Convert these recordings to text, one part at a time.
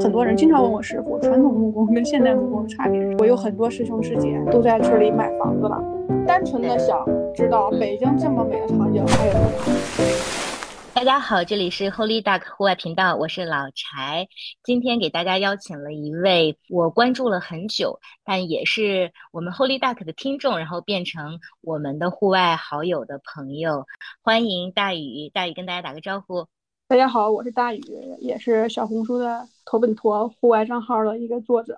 很多人经常问我师傅，传统木工跟现代木工的差别。我有很多师兄师姐都在村里买房子了，单纯的想知道北京这么美的场景还有多少。大家好，这里是 Holy Duck 户外频道，我是老柴。今天给大家邀请了一位我关注了很久，但也是我们 Holy Duck 的听众，然后变成我们的户外好友的朋友。欢迎大宇，大宇跟大家打个招呼。大家好，我是大宇，也是小红书的头本托户外账号的一个作者。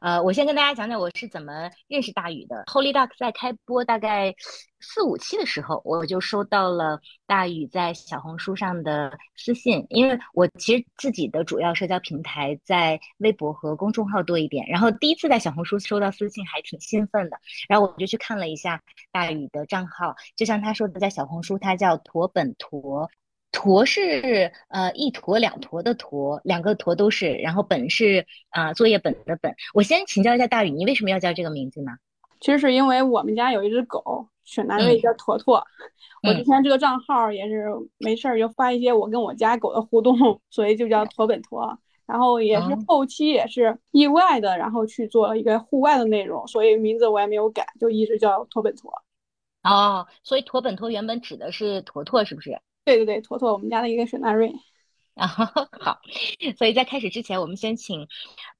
呃，我先跟大家讲讲我是怎么认识大宇的。Holy Duck 在开播大概四五期的时候，我就收到了大宇在小红书上的私信，因为我其实自己的主要社交平台在微博和公众号多一点。然后第一次在小红书收到私信，还挺兴奋的。然后我就去看了一下大宇的账号，就像他说的，在小红书他叫驼本驼。驼是呃一坨两坨的驼，两个驼都是，然后本是啊作业本的本。我先请教一下大宇，你为什么要叫这个名字呢？其实是因为我们家有一只狗，雪纳瑞叫坨坨。我之前这个账号也是没事儿就发一些我跟我家狗的互动，所以就叫驼本驼。然后也是后期也是意外的，然后去做了一个户外的内容，所以名字我也没有改，就一直叫驼本驼。哦，所以驼本驼原本指的是坨坨，是不是？对对对，妥妥，我们家的一个雪纳瑞。啊，好，所以在开始之前，我们先请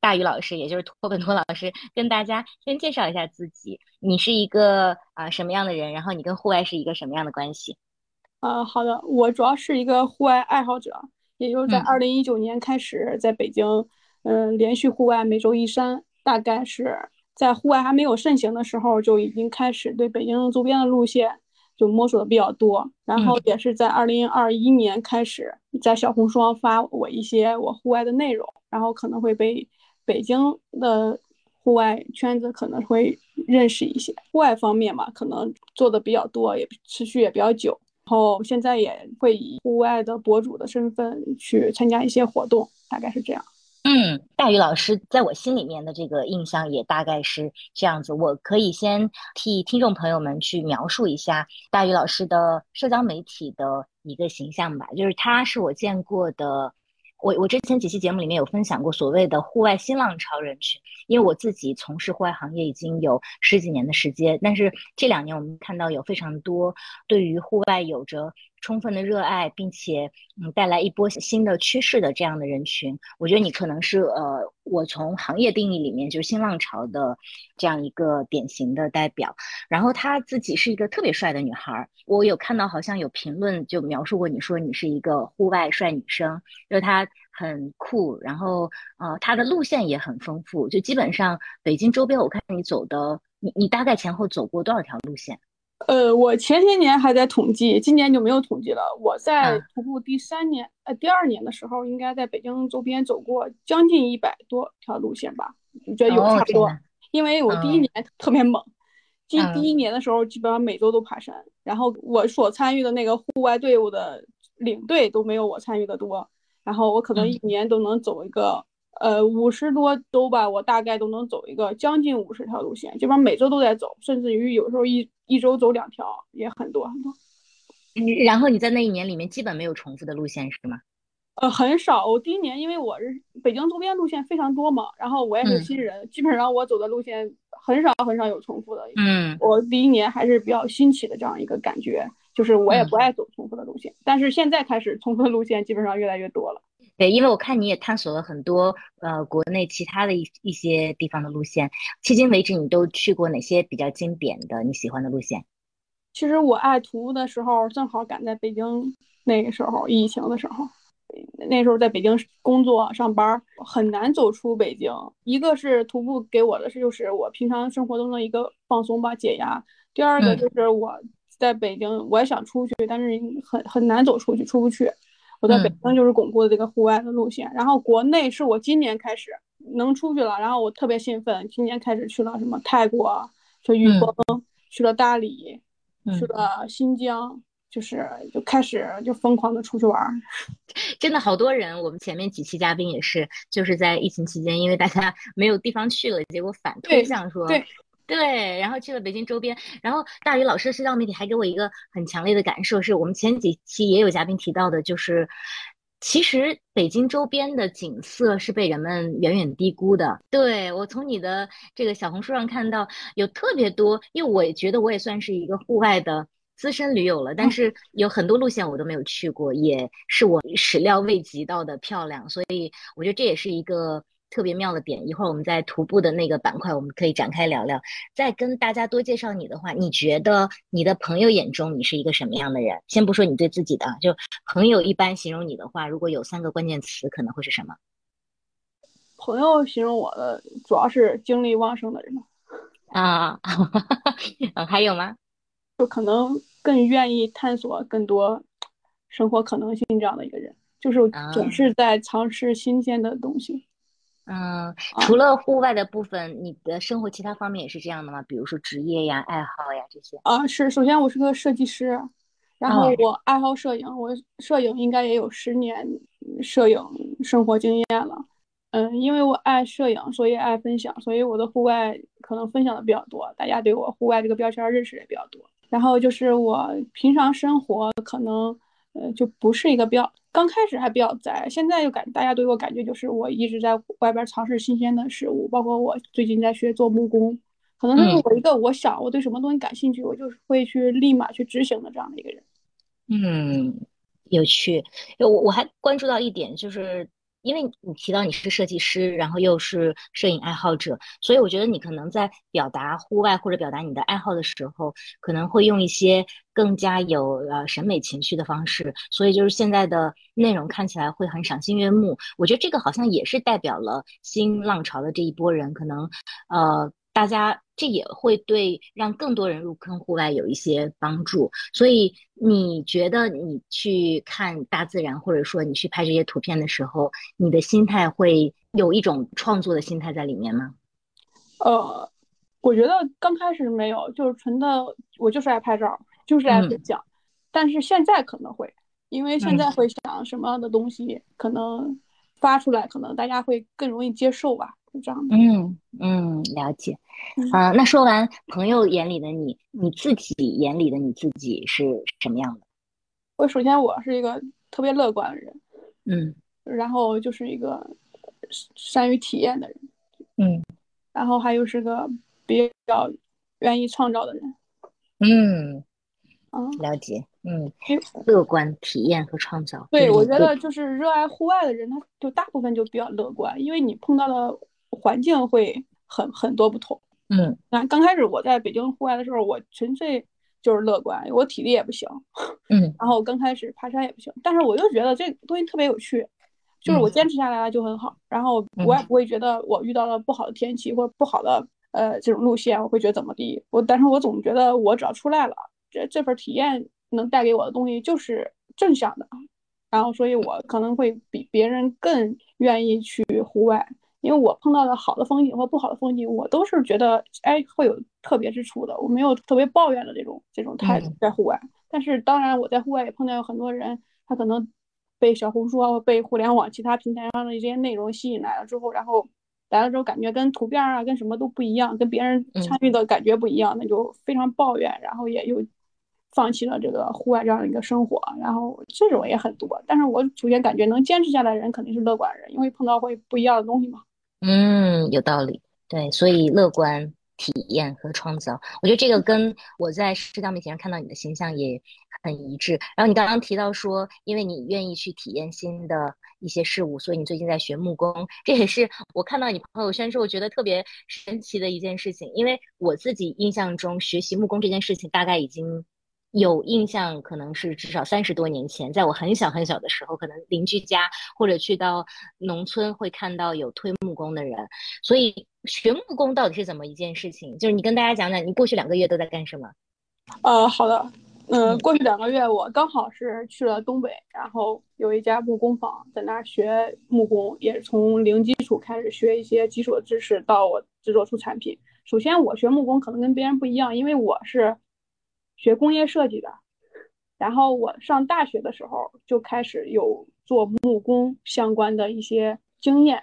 大宇老师，也就是托本托老师，跟大家先介绍一下自己。你是一个啊什么样的人？然后你跟户外是一个什么样的关系？呃，好的，我主要是一个户外爱好者，也就是在二零一九年开始在北京，嗯，连续户外每周一山，大概是在户外还没有盛行的时候，就已经开始对北京周边的路线。就摸索的比较多，然后也是在二零二一年开始在小红书上发我一些我户外的内容，然后可能会被北京的户外圈子可能会认识一些。户外方面嘛，可能做的比较多，也持续也比较久。然后现在也会以户外的博主的身份去参加一些活动，大概是这样。嗯，大宇老师在我心里面的这个印象也大概是这样子。我可以先替听众朋友们去描述一下大宇老师的社交媒体的一个形象吧，就是他是我见过的。我我之前几期节目里面有分享过所谓的户外新浪潮人群，因为我自己从事户外行业已经有十几年的时间，但是这两年我们看到有非常多对于户外有着充分的热爱，并且嗯带来一波新的趋势的这样的人群，我觉得你可能是呃我从行业定义里面就是新浪潮的这样一个典型的代表。然后她自己是一个特别帅的女孩，我有看到好像有评论就描述过你说你是一个户外帅女生，就是她。很酷，然后呃，她的路线也很丰富，就基本上北京周边，我看你走的，你你大概前后走过多少条路线？呃，我前些年还在统计，今年就没有统计了。我在徒步第三年，呃，第二年的时候，应该在北京周边走过将近一百多条路线吧？我觉得有差不多，因为我第一年特别猛，第第一年的时候基本上每周都爬山，然后我所参与的那个户外队伍的领队都没有我参与的多。然后我可能一年都能走一个，呃，五十多周吧，我大概都能走一个将近五十条路线，基本上每周都在走，甚至于有时候一一周走两条也很多很多。你然后你在那一年里面基本没有重复的路线是吗？呃，很少。我第一年因为我是北京周边路线非常多嘛，然后我也是新人，基本上我走的路线很少很少有重复的。嗯，我第一年还是比较新奇的这样一个感觉。就是我也不爱走重复的路线，但是现在开始重复的路线基本上越来越多了。对，因为我看你也探索了很多呃国内其他的一一些地方的路线，迄今为止你都去过哪些比较经典的你喜欢的路线？其实我爱徒步的时候，正好赶在北京那个时候疫情的时候，那时候在北京工作上班，很难走出北京。一个是徒步给我的是就是我平常生活中的一个放松吧解压，第二个就是我。在北京，我也想出去，但是很很难走出去，出不去。我在北京就是巩固的这个户外的路线，然后国内是我今年开始能出去了，然后我特别兴奋，今年开始去了什么泰国，去玉峰，去了大理，去了新疆，就是就开始就疯狂的出去玩。真的好多人，我们前面几期嘉宾也是，就是在疫情期间，因为大家没有地方去了，结果反推向说。对，然后去了北京周边，然后大宇老师的社交媒体还给我一个很强烈的感受，是我们前几期也有嘉宾提到的，就是其实北京周边的景色是被人们远远低估的。对，我从你的这个小红书上看到有特别多，因为我也觉得我也算是一个户外的资深驴友了，但是有很多路线我都没有去过，也是我始料未及到的漂亮，所以我觉得这也是一个。特别妙的点，一会儿我们在徒步的那个板块，我们可以展开聊聊。再跟大家多介绍你的话，你觉得你的朋友眼中你是一个什么样的人？先不说你对自己的，就朋友一般形容你的话，如果有三个关键词，可能会是什么？朋友形容我的主要是精力旺盛的人 啊，还有吗？就可能更愿意探索更多生活可能性这样的一个人，就是总是在尝试新鲜的东西。嗯，除了户外的部分，你的生活其他方面也是这样的吗？比如说职业呀、爱好呀这些。啊，是。首先，我是个设计师，然后我爱好摄影，我摄影应该也有十年摄影生活经验了。嗯，因为我爱摄影，所以爱分享，所以我的户外可能分享的比较多，大家对我户外这个标签认识也比较多。然后就是我平常生活可能，呃，就不是一个比较。刚开始还比较宅，现在又感大家对我感觉就是我一直在外边尝试新鲜的事物，包括我最近在学做木工，可能就是我一个我想我对什么东西感兴趣，我就是会去立马去执行的这样的一个人。嗯，有趣。我我还关注到一点就是。因为你提到你是设计师，然后又是摄影爱好者，所以我觉得你可能在表达户外或者表达你的爱好的时候，可能会用一些更加有呃审美情趣的方式，所以就是现在的内容看起来会很赏心悦目。我觉得这个好像也是代表了新浪潮的这一波人，可能呃。大家这也会对让更多人入坑户外有一些帮助，所以你觉得你去看大自然，或者说你去拍这些图片的时候，你的心态会有一种创作的心态在里面吗？呃，我觉得刚开始没有，就是纯的，我就是爱拍照，就是爱分享。但是现在可能会，因为现在会想什么样的东西可能发出来，可能大家会更容易接受吧。这样的，嗯嗯，了解。啊，那说完朋友眼里的你，你自己眼里的你自己是什么样的？我首先我是一个特别乐观的人，嗯，然后就是一个善于体验的人，嗯，然后还有是个比较愿意创造的人，嗯，啊，了解，嗯，乐观、体验和创造。对，我觉得就是热爱户外的人，他就大部分就比较乐观，因为你碰到的。环境会很很多不同，嗯，那刚开始我在北京户外的时候，我纯粹就是乐观，我体力也不行，嗯，然后刚开始爬山也不行，但是我就觉得这东西特别有趣，就是我坚持下来了就很好，然后我也不会觉得我遇到了不好的天气或者不好的呃这种路线，我会觉得怎么地，我但是我总觉得我只要出来了，这这份体验能带给我的东西就是正向的，然后所以我可能会比别人更愿意去户外。因为我碰到的好的风景或不好的风景，我都是觉得哎会有特别之处的，我没有特别抱怨的这种这种态度在户外。但是当然我在户外也碰到有很多人，他可能被小红书啊被互联网其他平台上的一些内容吸引来了之后，然后来了之后感觉跟图片啊跟什么都不一样，跟别人参与的感觉不一样，那就非常抱怨，然后也又放弃了这个户外这样的一个生活，然后这种也很多。但是我首先感觉能坚持下来的人肯定是乐观人，因为碰到会不一样的东西嘛。嗯，有道理。对，所以乐观、体验和创造，我觉得这个跟我在社交媒体上看到你的形象也很一致。然后你刚刚提到说，因为你愿意去体验新的一些事物，所以你最近在学木工，这也是我看到你朋友圈之后觉得特别神奇的一件事情。因为我自己印象中，学习木工这件事情大概已经。有印象，可能是至少三十多年前，在我很小很小的时候，可能邻居家或者去到农村会看到有推木工的人。所以学木工到底是怎么一件事情？就是你跟大家讲讲，你过去两个月都在干什么？呃，好的，嗯，过去两个月我刚好是去了东北，然后有一家木工坊，在那儿学木工，也是从零基础开始学一些基础的知识，到我制作出产品。首先，我学木工可能跟别人不一样，因为我是。学工业设计的，然后我上大学的时候就开始有做木工相关的一些经验，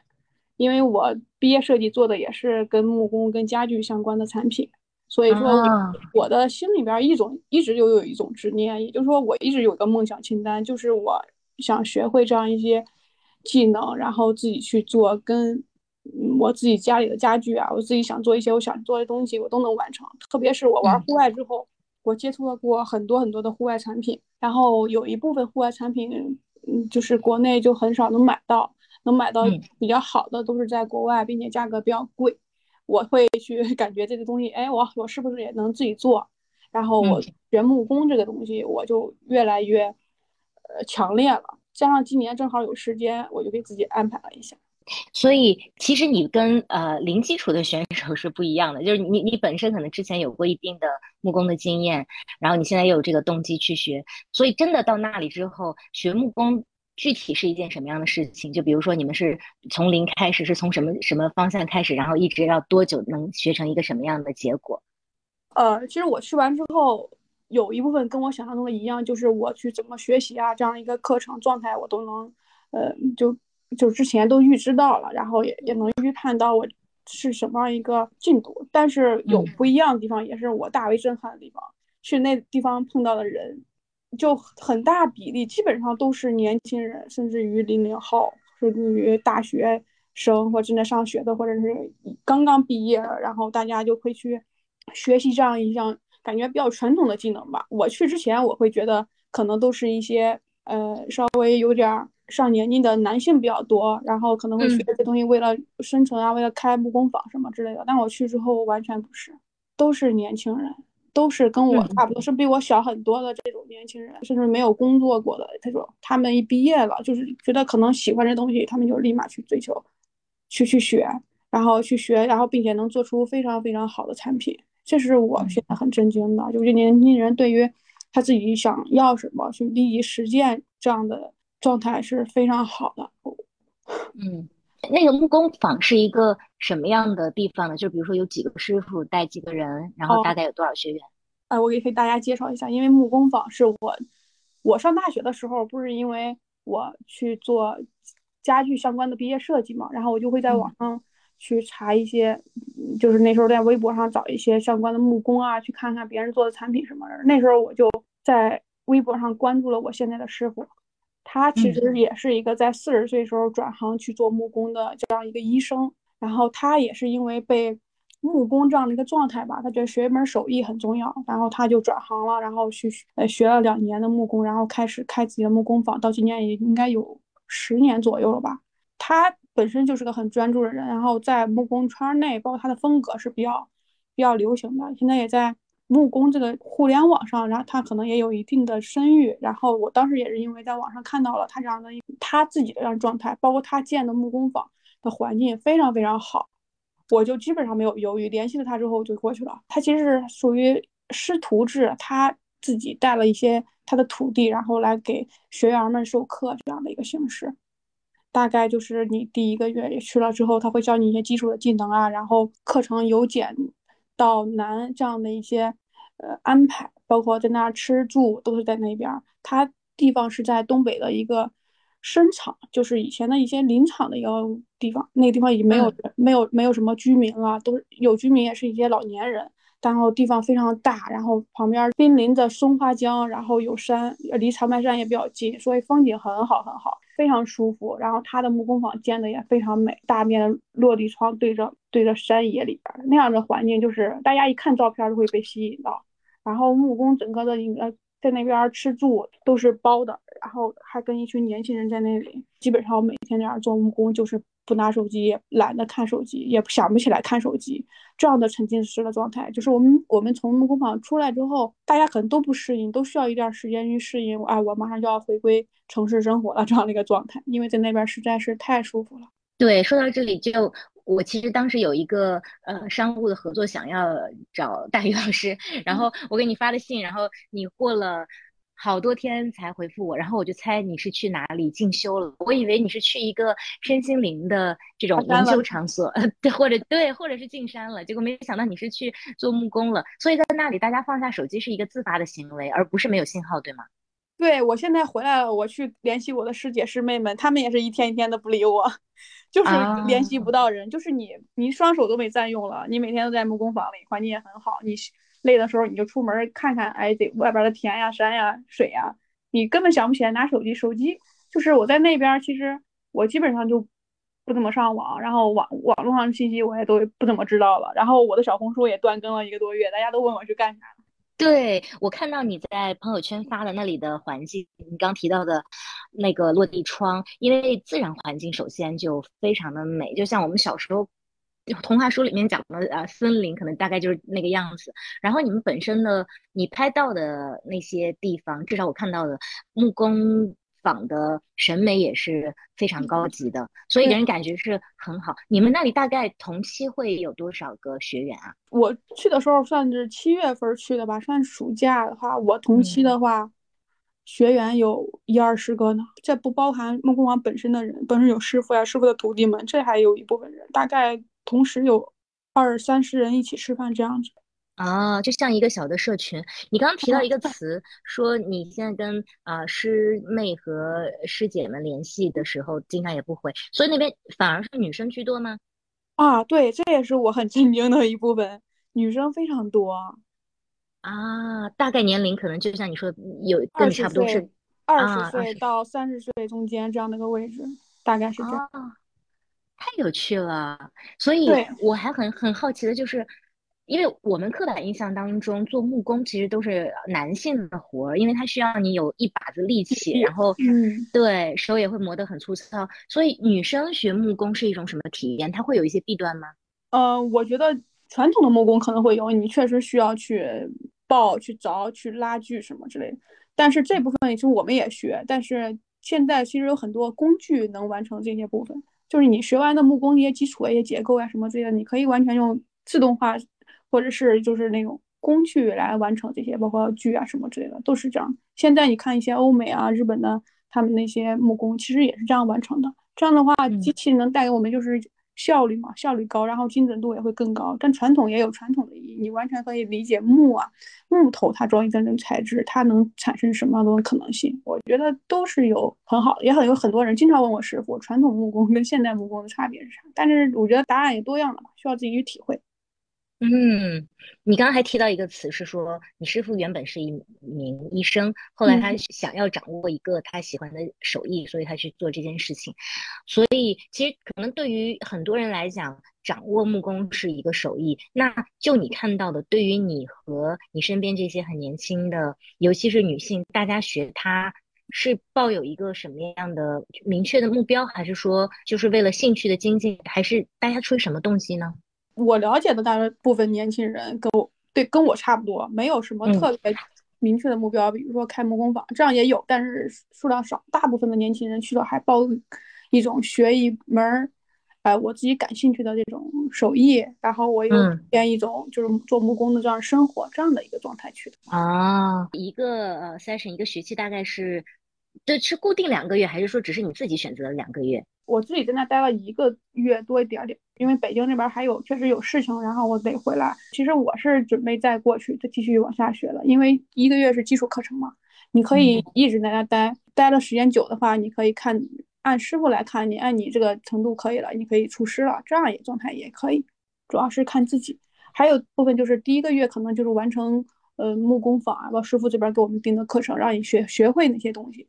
因为我毕业设计做的也是跟木工跟家具相关的产品，所以说我的心里边一种一直就有一种执念，也就是说我一直有个梦想清单，就是我想学会这样一些技能，然后自己去做，跟我自己家里的家具啊，我自己想做一些我想做的东西，我都能完成。特别是我玩户外之后，我接触了过很多很多的户外产品，然后有一部分户外产品，嗯，就是国内就很少能买到，能买到比较好的都是在国外，并且价格比较贵。我会去 感觉这个东西，哎，我我是不是也能自己做？然后我学木工这个东西，我就越来越呃强烈了。加上今年正好有时间，我就给自己安排了一下。所以其实你跟呃零基础的选手是不一样的，就是你你本身可能之前有过一定的木工的经验，然后你现在又有这个动机去学，所以真的到那里之后学木工具体是一件什么样的事情？就比如说你们是从零开始，是从什么什么方向开始，然后一直要多久能学成一个什么样的结果？呃，其实我去完之后，有一部分跟我想象中的一样，就是我去怎么学习啊，这样一个课程状态我都能，呃，就就之前都预知到了，然后也也能预判到我是什么样一个进度。但是有不一样的地方，也是我大为震撼的地方。去那地方碰到的人，就很大比例基本上都是年轻人，甚至于零零后，甚至于大学生或正在上学的，或者是刚刚毕业，然后大家就会去。学习这样一项感觉比较传统的技能吧。我去之前，我会觉得可能都是一些呃稍微有点上年纪的男性比较多，然后可能会学这些东西为了生存啊，为了开木工坊什么之类的。但我去之后完全不是，都是年轻人，都是跟我差不多，是比我小很多的这种年轻人，甚至没有工作过的这种。他们一毕业了，就是觉得可能喜欢这东西，他们就立马去追求，去去学，然后去学，然后并且能做出非常非常好的产品。这是我现在很震惊的，就是年轻人对于他自己想要什么去立即实践这样的状态是非常好的。嗯，那个木工坊是一个什么样的地方呢？就比如说有几个师傅带几个人，然后大概有多少学员？哎，我给给大家介绍一下，因为木工坊是我我上大学的时候，不是因为我去做家具相关的毕业设计嘛，然后我就会在网上。去查一些，就是那时候在微博上找一些相关的木工啊，去看看别人做的产品什么的。那时候我就在微博上关注了我现在的师傅，他其实也是一个在四十岁时候转行去做木工的这样一个医生。然后他也是因为被木工这样的一个状态吧，他觉得学一门手艺很重要，然后他就转行了，然后去呃学了两年的木工，然后开始开自己的木工坊，到今年也应该有十年左右了吧。他。本身就是个很专注的人，然后在木工圈内，包括他的风格是比较比较流行的。现在也在木工这个互联网上，然后他可能也有一定的声誉。然后我当时也是因为在网上看到了他这样的他自己的这样状态，包括他建的木工坊的环境非常非常好，我就基本上没有犹豫，联系了他之后就过去了。他其实是属于师徒制，他自己带了一些他的徒弟，然后来给学员们授课这样的一个形式。大概就是你第一个月也去了之后，他会教你一些基础的技能啊，然后课程由简到南这样的一些呃安排，包括在那儿吃住都是在那边。它地方是在东北的一个深场，就是以前的一些林场的一个地方，那个地方已经没有没有没有什么居民了，都是有居民也是一些老年人。然后地方非常大，然后旁边濒临着松花江，然后有山，离长白山也比较近，所以风景很好很好，非常舒服。然后他的木工坊建的也非常美，大面的落地窗对着对着山野里边那样的环境，就是大家一看照片就会被吸引到。然后木工整个的呃在那边吃住都是包的，然后还跟一群年轻人在那里，基本上每天在那儿做木工就是。不拿手机，也懒得看手机，也想不起来看手机，这样的沉浸式的状态，就是我们我们从木工坊出来之后，大家可能都不适应，都需要一段时间去适应。哎，我马上就要回归城市生活了，这样的一个状态，因为在那边实在是太舒服了。对，说到这里，就我其实当时有一个呃商务的合作，想要找大宇老师，然后我给你发的信，然后你过了。好多天才回复我，然后我就猜你是去哪里进修了。我以为你是去一个身心灵的这种研究场所，对，或者对，或者是进山了。结果没想到你是去做木工了。所以在那里，大家放下手机是一个自发的行为，而不是没有信号，对吗？对，我现在回来了，我去联系我的师姐师妹们，他们也是一天一天的不理我，就是联系不到人，就是你，你双手都没占用了，你每天都在木工房里，环境也很好，你。累的时候你就出门看看，哎，这外边的田呀、山呀、水呀，你根本想不起来拿手机，手机就是我在那边，其实我基本上就不怎么上网，然后网网络上的信息我也都不怎么知道了。然后我的小红书也断更了一个多月，大家都问我去干啥。对我看到你在朋友圈发的那里的环境，你刚提到的那个落地窗，因为自然环境首先就非常的美，就像我们小时候童话书里面讲的啊，森林可能大概就是那个样子。然后你们本身的你拍到的那些地方，至少我看到的木工。坊的审美也是非常高级的，所以给人感觉是很好。你们那里大概同期会有多少个学员啊？我去的时候算是七月份去的吧，算暑假的话，我同期的话，学员有一二十个呢。这不包含木工坊本身的人，本身有师傅呀，师傅的徒弟们，这还有一部分人，大概同时有二三十人一起吃饭这样子。啊，就像一个小的社群。你刚刚提到一个词，说你现在跟啊师妹和师姐们联系的时候，经常也不回，所以那边反而是女生居多吗？啊，对，这也是我很震惊的一部分，女生非常多。啊，大概年龄可能就像你说，有跟你差不多是二十岁到三十岁中间这样的一个位置，大概是这样。太有趣了，所以我还很很好奇的就是。因为我们刻板印象当中，做木工其实都是男性的活儿，因为它需要你有一把子力气，然后，嗯，对手也会磨得很粗糙。所以女生学木工是一种什么体验？它会有一些弊端吗？呃，我觉得传统的木工可能会有，你确实需要去抱、去凿、去拉锯什么之类的。但是这部分其实我们也学，但是现在其实有很多工具能完成这些部分。就是你学完的木工一些基础的一些结构呀什么之类的，你可以完全用自动化。或者是就是那种工具来完成这些，包括锯啊什么之类的，都是这样。现在你看一些欧美啊、日本的，他们那些木工其实也是这样完成的。这样的话，机器能带给我们就是效率嘛，效率高，然后精准度也会更高。但传统也有传统的意义，你完全可以理解木啊、木头它装一这种材质，它能产生什么样的可能性？我觉得都是有很好，也很有很多人经常问我师傅，传统木工跟现代木工的差别是啥？但是我觉得答案也多样了嘛，需要自己去体会。嗯，你刚刚还提到一个词，是说你师傅原本是一名医生，后来他想要掌握一个他喜欢的手艺，所以他去做这件事情。所以其实可能对于很多人来讲，掌握木工是一个手艺。那就你看到的，对于你和你身边这些很年轻的，尤其是女性，大家学它是抱有一个什么样的明确的目标，还是说就是为了兴趣的精进，还是大家出于什么动机呢？我了解的大部分年轻人跟我对跟我差不多，没有什么特别明确的目标，比如说开木工坊，这样也有，但是数量少。大部分的年轻人去了还抱一种学一门儿，哎，我自己感兴趣的这种手艺，然后我又编一种就是做木工的这样生活这样的一个状态去的。啊，一个呃 session 一个学期大概是，对，是固定两个月，还是说只是你自己选择了两个月？我自己在那待了一个月多一点点，因为北京那边还有确实有事情，然后我得回来。其实我是准备再过去再继续往下学的，因为一个月是基础课程嘛，你可以一直在那待，待了时间久的话，你可以看按师傅来看你，按你这个程度可以了，你可以出师了，这样也状态也可以，主要是看自己。还有部分就是第一个月可能就是完成呃木工坊啊，师傅这边给我们定的课程，让你学学会那些东西。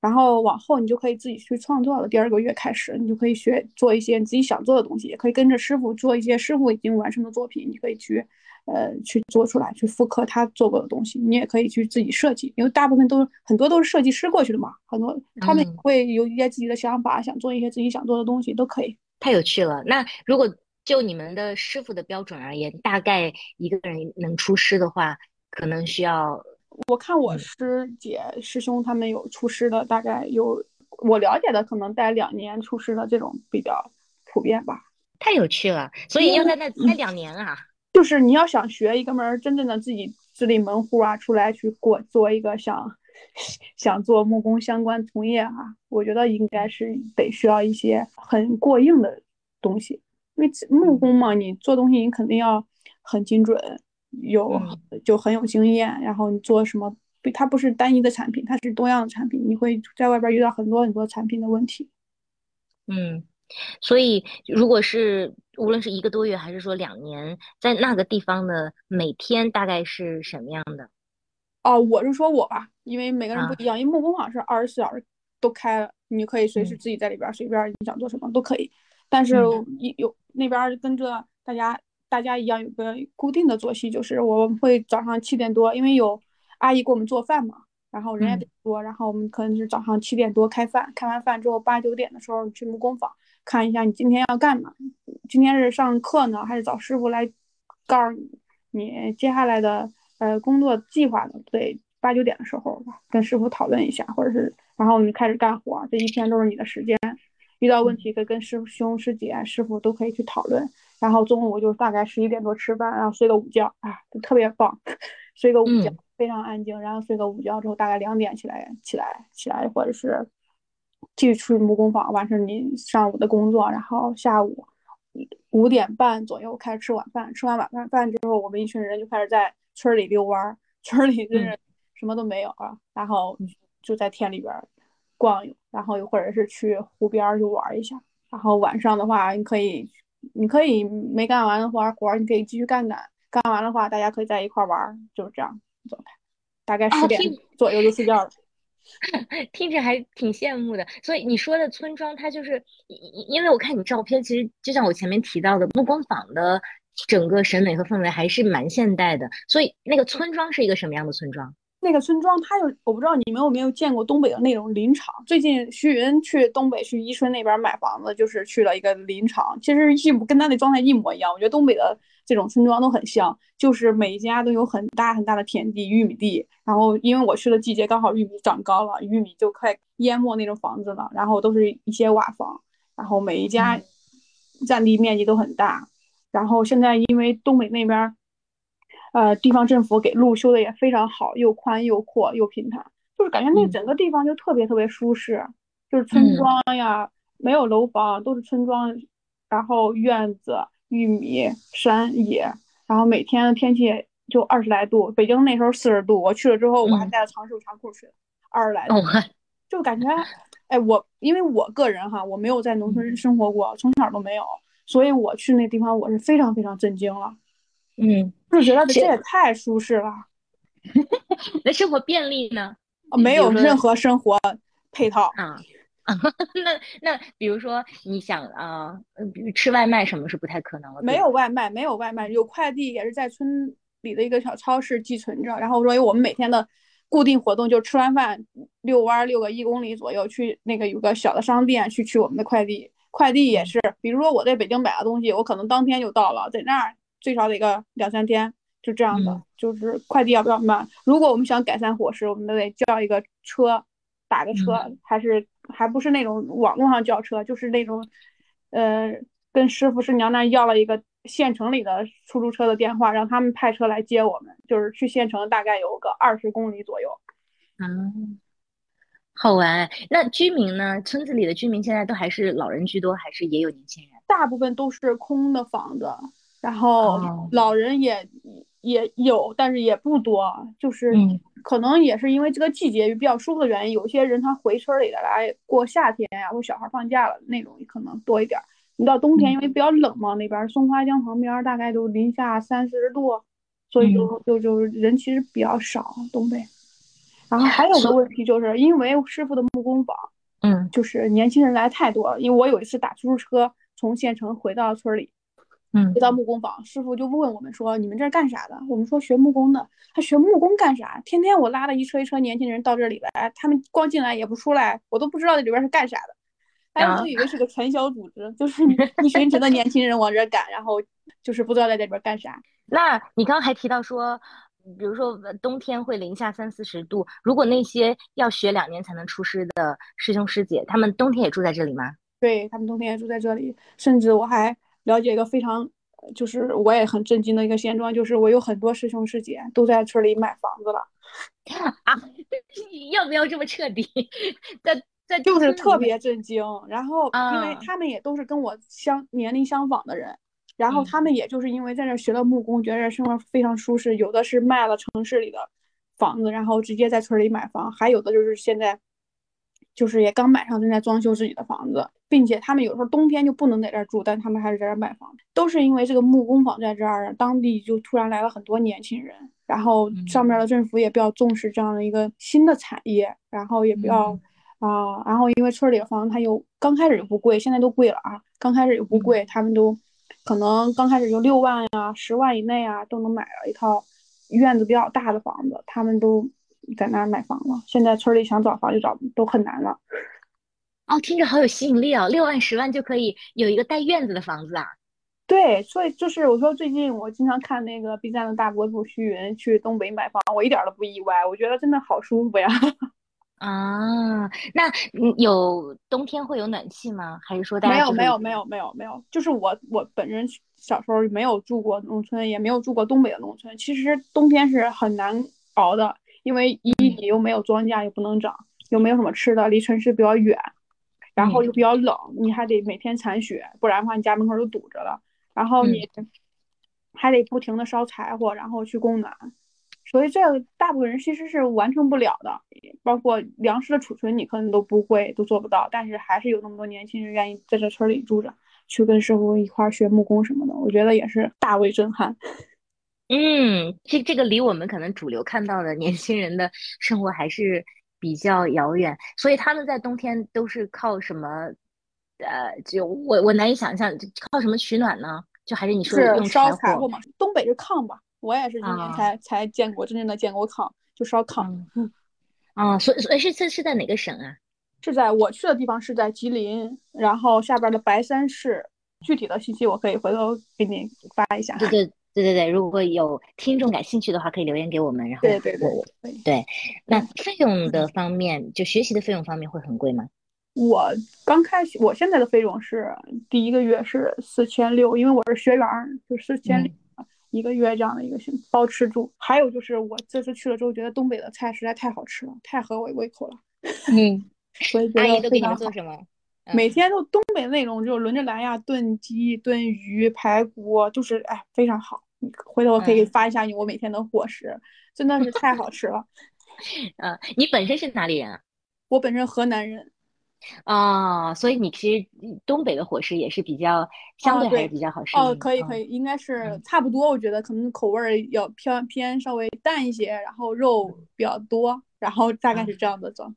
然后往后你就可以自己去创作了。第二个月开始，你就可以学做一些你自己想做的东西，也可以跟着师傅做一些师傅已经完成的作品，你可以去，呃，去做出来，去复刻他做过的东西。你也可以去自己设计，因为大部分都很多都是设计师过去的嘛，很多他们会有一些自己的想法，想做一些自己想做的东西都可以。太有趣了。那如果就你们的师傅的标准而言，大概一个人能出师的话，可能需要。我看我师姐师兄他们有出师的，大概有我了解的，可能待两年出师的这种比较普遍吧。太有趣了，所以要在那待两年啊。就是你要想学一个门真正的自己自立门户啊，出来去过做一个想 想做木工相关从业啊，我觉得应该是得需要一些很过硬的东西，因为木工嘛，你做东西你肯定要很精准。有就很有经验，然后你做什么？它不是单一的产品，它是多样的产品。你会在外边遇到很多很多产品的问题。嗯，所以如果是无论是一个多月还是说两年，在那个地方的每天大概是什么样的？哦，我是说我吧，因为每个人不一样。因为木工坊是二十四小时都开了，你可以随时自己在里边随便你想做什么都可以。但是有那边跟着大家大家一样有个固定的作息，就是我们会早上七点多，因为有阿姨给我们做饭嘛，然后人也比较多，然后我们可能是早上七点多开饭，开完饭之后八九点的时候去木工坊看一下你今天要干嘛，今天是上课呢还是找师傅来告诉你你接下来的呃工作计划呢？对。八九点的时候跟师傅讨论一下，或者是然后你开始干活，这一天都是你的时间。遇到问题可以跟师兄师姐师傅都可以去讨论。然后中午就大概十一点多吃饭，然后睡个午觉啊，就特别棒，睡个午觉非常安静。然后睡个午觉之后，大概两点起来起来起来，或者是继续去木工坊完成你上午的工作。然后下午五点半左右开始吃晚饭，吃完晚饭饭之后，我们一群人就开始在村里遛弯儿，村里就是。什么都没有啊，然后就在田里边逛悠，然后又或者是去湖边就玩一下。然后晚上的话，你可以，你可以没干完的活活，你可以继续干干。干完的话，大家可以在一块玩，就是这样状态。大概十点左右就睡觉了。听着还挺羡慕的。所以你说的村庄，它就是因为我看你照片，其实就像我前面提到的木工坊的整个审美和氛围还是蛮现代的。所以那个村庄是一个什么样的村庄？那个村庄，它有我不知道你们有没有见过东北的那种林场。最近徐云去东北去伊春那边买房子，就是去了一个林场，其实一模跟他那状态一模一样。我觉得东北的这种村庄都很像，就是每一家都有很大很大的田地、玉米地。然后因为我去的季节刚好玉米长高了，玉米就快淹没那种房子了。然后都是一些瓦房，然后每一家占地面积都很大。然后现在因为东北那边。呃，地方政府给路修的也非常好，又宽又阔又平坦，就是感觉那整个地方就特别特别舒适，就是村庄呀，没有楼房，都是村庄，然后院子、玉米、山野，然后每天天气就二十来度，北京那时候四十度，我去了之后我还带了长袖长裤去，二十来度，就感觉，哎，我因为我个人哈，我没有在农村生活过，从小都没有，所以我去那地方我是非常非常震惊了。嗯，就觉得这也太舒适了。那生活便利呢？没有任何生活配套啊。那那比如说你想啊，吃外卖什么是不太可能了。没有外卖，没有外卖，有快递也是在村里的一个小超市寄存着。然后说，我们每天的固定活动就吃完饭遛弯遛个一公里左右，去那个有个小的商店去取我们的快递。快递也是，比如说我在北京买的东西，我可能当天就到了，在那儿。最少得个两三天，就这样的，就是快递要不要慢？如果我们想改善伙食，我们都得叫一个车，打个车，还是还不是那种网络上叫车，就是那种，呃，跟师傅师娘那要了一个县城里的出租车的电话，让他们派车来接我们，就是去县城大概有个二十公里左右。嗯，好玩。那居民呢？村子里的居民现在都还是老人居多，还是也有年轻人？大部分都是空的房子。然后老人也也有，但是也不多，就是可能也是因为这个季节比较舒服的原因，有些人他回村里来过夏天呀，或小孩放假了那种可能多一点。你到冬天因为比较冷嘛，那边松花江旁边大概都零下三四十度，所以就就就人其实比较少东北。然后还有个问题就是因为师傅的木工坊，嗯，就是年轻人来太多了。因为我有一次打出租车从县城回到村里。嗯，回到木工坊，师傅就问我们说：“你们这是干啥的？”我们说：“学木工的。”他学木工干啥？天天我拉了一车一车年轻人到这里来，他们光进来也不出来，我都不知道这里边是干啥的。大家都以为是个传销组织，就是一群群的年轻人往这赶，然后就是不知道在这里边干啥。那你刚刚还提到说，比如说冬天会零下三四十度，如果那些要学两年才能出师的师兄师姐，他们冬天也住在这里吗？对他们冬天也住在这里，甚至我还。了解一个非常，就是我也很震惊的一个现状，就是我有很多师兄师姐都在村里买房子了，啊，要不要这么彻底？在在就是特别震惊。然后，因为他们也都是跟我相年龄相仿的人，然后他们也就是因为在这学了木工，觉得生活非常舒适。有的是卖了城市里的房子，然后直接在村里买房，还有的就是现在。就是也刚买上，正在装修自己的房子，并且他们有时候冬天就不能在这儿住，但他们还是在这儿买房，都是因为这个木工坊在这儿，当地就突然来了很多年轻人，然后上面的政府也比较重视这样的一个新的产业，然后也比较啊，然后因为村里的房子它又刚开始就不贵，现在都贵了啊。刚开始又不贵，他们都可能刚开始就六万呀、十万以内啊都能买了一套院子比较大的房子，他们都在那儿买房了。现在村里想找房就找都很难了。哦，听着好有吸引力哦，六万、十万就可以有一个带院子的房子啊。对，所以就是我说最近我经常看那个 B 站的大博主徐云去东北买房，我一点都不意外，我觉得真的好舒服呀。啊，那有冬天会有暖气吗？还是说大家没有没有没有没有没有？就是我我本人小时候没有住过农村，也没有住过东北的农村。其实冬天是很难熬的，因为一你又没有庄稼，又不能长，又没有什么吃的，离城市比较远，然后又比较冷，你还得每天铲雪，不然的话你家门口就堵着了。然后你还得不停的烧柴火，然后去供暖。所以这个大部分人其实是完成不了的，包括粮食的储存，你可能都不会，都做不到。但是还是有那么多年轻人愿意在这村里住着，去跟师傅一块儿学木工什么的，我觉得也是大为震撼。嗯，这这个离我们可能主流看到的年轻人的生活还是比较遥远。所以他们在冬天都是靠什么？呃，就我我难以想象，靠什么取暖呢？就还是你说用烧柴火嘛？东北是炕吧？我也是今年才才见过真正的见过炕，就烧炕。啊，所以所以是是是在哪个省啊？是在我去的地方是在吉林，然后下边的白山市。具体的信息我可以回头给你发一下。对对对对对，如果有听众感兴趣的话，可以留言给我们。然后对对对对，那费用的方面，就学习的费用方面会很贵吗？我刚开始，我现在的费用是第一个月是四千六，因为我是学员，就四千六。一个月这样的一个行包吃住，还有就是我这次去了之后，觉得东北的菜实在太好吃了，太合我胃口了。嗯，所以阿姨都给你们做什么？每天都东北的那种，就轮着来呀，炖鸡、炖鱼、排骨，就是哎非常好。回头我可以发一下你我每天的伙食，真的是太好吃了。嗯，你本身是哪里人啊？我本身河南人。啊，所以你其实东北的伙食也是比较相对还是比较好吃哦，可以可以，应该是差不多。我觉得可能口味要偏偏稍微淡一些，然后肉比较多，然后大概是这样的状。